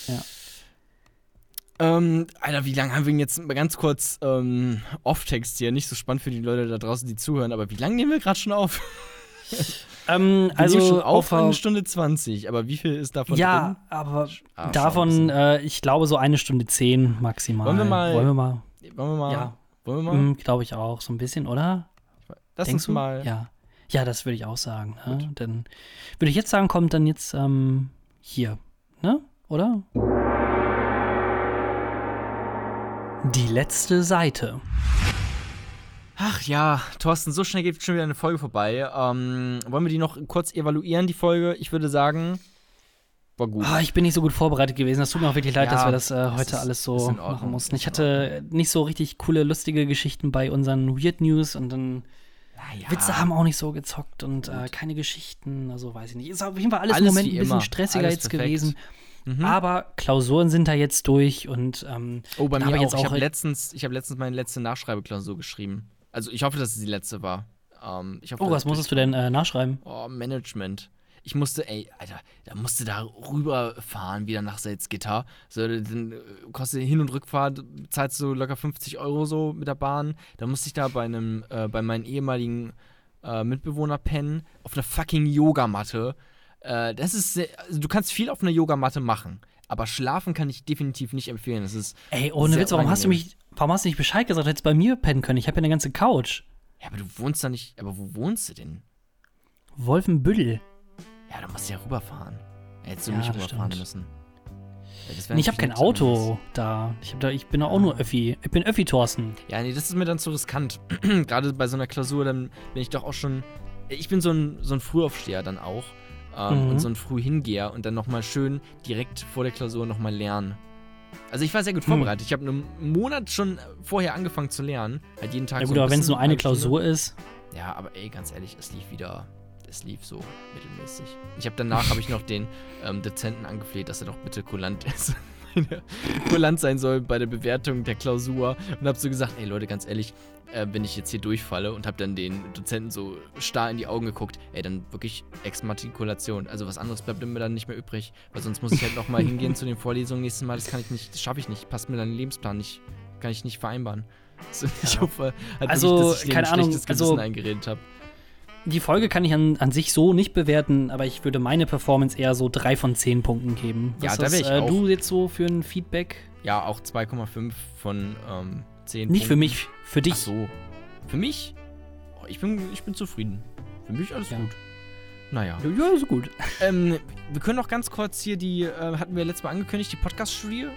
Ja.
Ähm, Alter, wie lange haben wir denn jetzt mal ganz kurz ähm, Off-Text hier? Nicht so spannend für die Leute da draußen, die zuhören, aber wie lange nehmen wir gerade schon auf?
ähm,
Wir
also
nehmen schon auf
auf,
eine Stunde 20, aber wie viel ist davon
ja,
drin?
aber
Ah,
davon, äh, ich glaube, so eine Stunde zehn maximal.
Wollen wir mal-
Wollen wir mal?
Wollen wir mal?
Ja.
Wollen wir mal?
Hm, glaube ich auch, so ein bisschen, oder?
Lass
Denkst
uns
du?
mal.
Ja. Ja, das würde ich auch sagen. Ne? Dann würde ich jetzt sagen, kommt dann jetzt ähm, hier, ne? Oder? Die letzte Seite.
Ach ja, Thorsten, so schnell geht schon wieder eine Folge vorbei. Ähm, wollen wir die noch kurz evaluieren, die Folge? Ich würde sagen, war gut.
Ah, ich bin nicht so gut vorbereitet gewesen. Das tut mir auch wirklich leid,
Ja,
dass wir das äh,
das
heute
ist-
alles so machen mussten. Ich hatte nicht so richtig coole, lustige Geschichten bei unseren Weird News und dann
Naja,
Witze haben auch nicht so gezockt und äh, keine Geschichten. Also weiß ich nicht. Ist auf jeden Fall alles,
Alles
im Moment ein bisschen stressiger
Alles
jetzt
perfekt.
gewesen.
Mhm.
Aber Klausuren sind da jetzt durch und ähm,
oh, bei mir
hab ich
auch.
jetzt
Ich
auch
habe letztens, ich hab letztens meine letzte Nachschreibeklausur geschrieben. Also ich hoffe, dass es die letzte war. Ähm, ich hoffe,
Oh, was musstest du denn äh, nachschreiben?
Oh, Management. Ich musste, ey, Alter, da musste da rüberfahren, wieder nach Salzgitter. So, dann äh, kostet Hin- und Rückfahrt, zahlst du locker 50 Euro so mit der Bahn. Da musste ich da bei einem, äh, bei meinem ehemaligen äh, Mitbewohner pennen, auf einer fucking Yogamatte. Äh, das ist, sehr, also du kannst viel auf einer Yogamatte machen, aber schlafen kann ich definitiv nicht empfehlen. Das ist,
Ey, ohne Witz, warum hast du mich, warum hast du nicht Bescheid gesagt? Hättest bei mir pennen können. Ich habe ja eine ganze Couch.
ja, aber du wohnst da nicht, aber wo wohnst du denn?
Wolfenbüttel.
Ja, da musst du ja rüberfahren. Hättest du
Ja,
nicht rüberfahren
stimmt.
müssen.
Nee, ich habe kein Auto da. Ich, hab da. ich bin auch nur Öffi. Ich bin Öffi, Thorsten.
Ja, nee, das ist mir dann zu riskant. Gerade bei so einer Klausur, dann bin ich doch auch schon. Ich bin so ein, so ein Frühaufsteher dann auch. Ähm,
Mhm.
Und so ein Frühhingeher und dann nochmal schön direkt vor der Klausur nochmal lernen. Also ich war sehr gut
Hm.
vorbereitet. Ich habe einen Monat schon vorher angefangen zu lernen. Halt jeden Tag
Ja
so
gut,
ein
aber wenn es nur eine
Stunde.
Klausur ist.
Ja, aber ey, ganz ehrlich, es lief wieder es lief so mittelmäßig. Ich habe danach habe ich noch den ähm, Dozenten angefleht, dass er doch bitte kulant ist. kulant sein soll bei der Bewertung der Klausur und habe so gesagt, ey Leute, ganz ehrlich, äh, wenn ich jetzt hier durchfalle und habe dann den Dozenten so starr in die Augen geguckt, ey, dann wirklich Exmatrikulation. Also was anderes bleibt mir dann nicht mehr übrig, weil sonst muss ich halt nochmal hingehen zu den Vorlesungen nächstes Mal. Das kann ich nicht, das schaffe ich nicht, passt mir dann den Lebensplan nicht, kann ich nicht vereinbaren. Also, Ich hoffe, halt
Also,
wirklich, dass ich
keine Ahnung,
schlechtes
also-
Gewissen eingeredet habe.
Die Folge kann ich an, an sich so nicht bewerten, aber ich würde meine Performance eher so drei von zehn Punkten geben.
Ja,
Was
da
hast,
wär ich
äh,
auch.
du jetzt so für ein Feedback?
Ja, auch 2,5 von ähm, 10
Nicht für
Punkten.
mich, für dich.
Ach so. Für mich? Oh, ich, bin, ich bin zufrieden. Für mich alles
Ja.
gut. Naja.
Ja, ist gut.
Ähm, wir können noch ganz kurz hier die, äh, hatten wir letztes Mal angekündigt, die Podcast-Studie.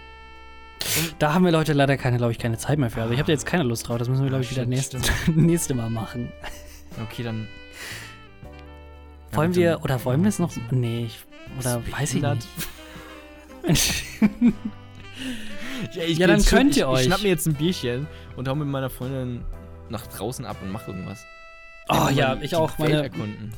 Da haben wir Leute leider keine, glaube ich, keine Zeit mehr für. Also ich habe da jetzt keine Lust drauf. Das müssen wir, glaube ich, wieder nächste, nächste Mal machen.
Okay, dann.
Wollen wir, oder wollen wir es noch? Nee, ich, oder
du
weiß ich nicht.
Ja, ich
Ja, dann könnt
ich,
ihr
Ich
euch.
schnapp mir jetzt ein Bierchen und hau mit meiner Freundin nach draußen ab und mach irgendwas.
Oh ja, ich auch. Meine,
erkunden.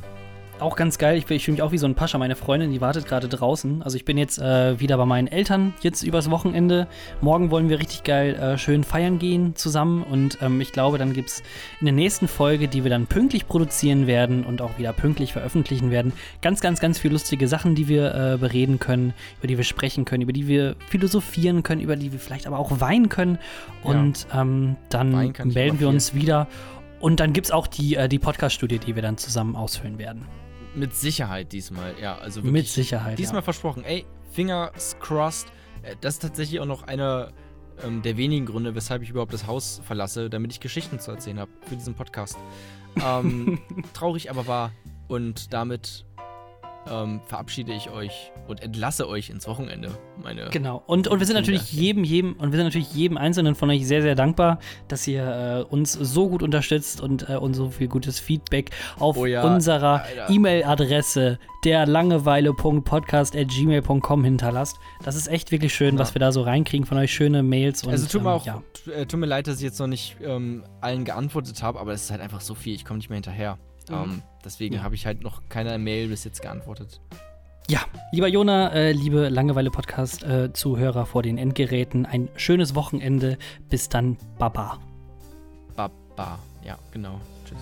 Auch ganz geil. Ich, ich fühle mich auch wie so ein Pascha. Meine Freundin, die wartet gerade draußen. Also ich bin jetzt äh, wieder bei meinen Eltern jetzt übers Wochenende. Morgen wollen wir richtig geil äh, schön feiern gehen zusammen. Und ähm, ich glaube, dann gibt es in der nächsten Folge, die wir dann pünktlich produzieren werden und auch wieder pünktlich veröffentlichen werden, ganz, ganz, ganz viele lustige Sachen, die wir äh, bereden können, über die wir sprechen können, über die wir philosophieren können, über die wir vielleicht aber auch weinen können. Und ähm, dann melden wir uns wieder. Und dann gibt es auch die, äh, die Podcast-Studie, die wir dann zusammen ausfüllen werden.
Mit Sicherheit diesmal, ja. Also wirklich
Mit Sicherheit.
Diesmal
ja.
versprochen. Ey, Fingers crossed. Äh, Das ist tatsächlich auch noch einer ähm, der wenigen Gründe, weshalb ich überhaupt das Haus verlasse, damit ich Geschichten zu erzählen habe für diesen Podcast. Ähm, traurig aber wahr. Und damit ähm, verabschiede ich euch und entlasse euch ins Wochenende, meine.
Genau. Und, und wir sind
Kinder.
natürlich jedem, jedem, und wir sind natürlich jedem Einzelnen von euch sehr, sehr dankbar, dass ihr äh, uns so gut unterstützt und äh, uns so viel gutes Feedback auf
Oh ja,
unserer. E-Mail-Adresse der langeweile.podcast.gmail.com hinterlasst. Das ist echt wirklich schön,
Ja.
was wir da so reinkriegen von euch. Schöne Mails und
Also tut mir
ähm,
auch,
ja.
äh, tut mir leid, dass ich jetzt noch nicht ähm, allen geantwortet habe, aber es ist halt einfach so viel, ich komme nicht mehr hinterher. Ähm, deswegen
Ja.
habe ich halt noch keine Mail bis jetzt geantwortet.
Ja, lieber Jona, äh, liebe Langeweile-Podcast-Zuhörer vor den Endgeräten, ein schönes Wochenende. Bis dann, Baba.
Baba. Ja, genau. Tschüss.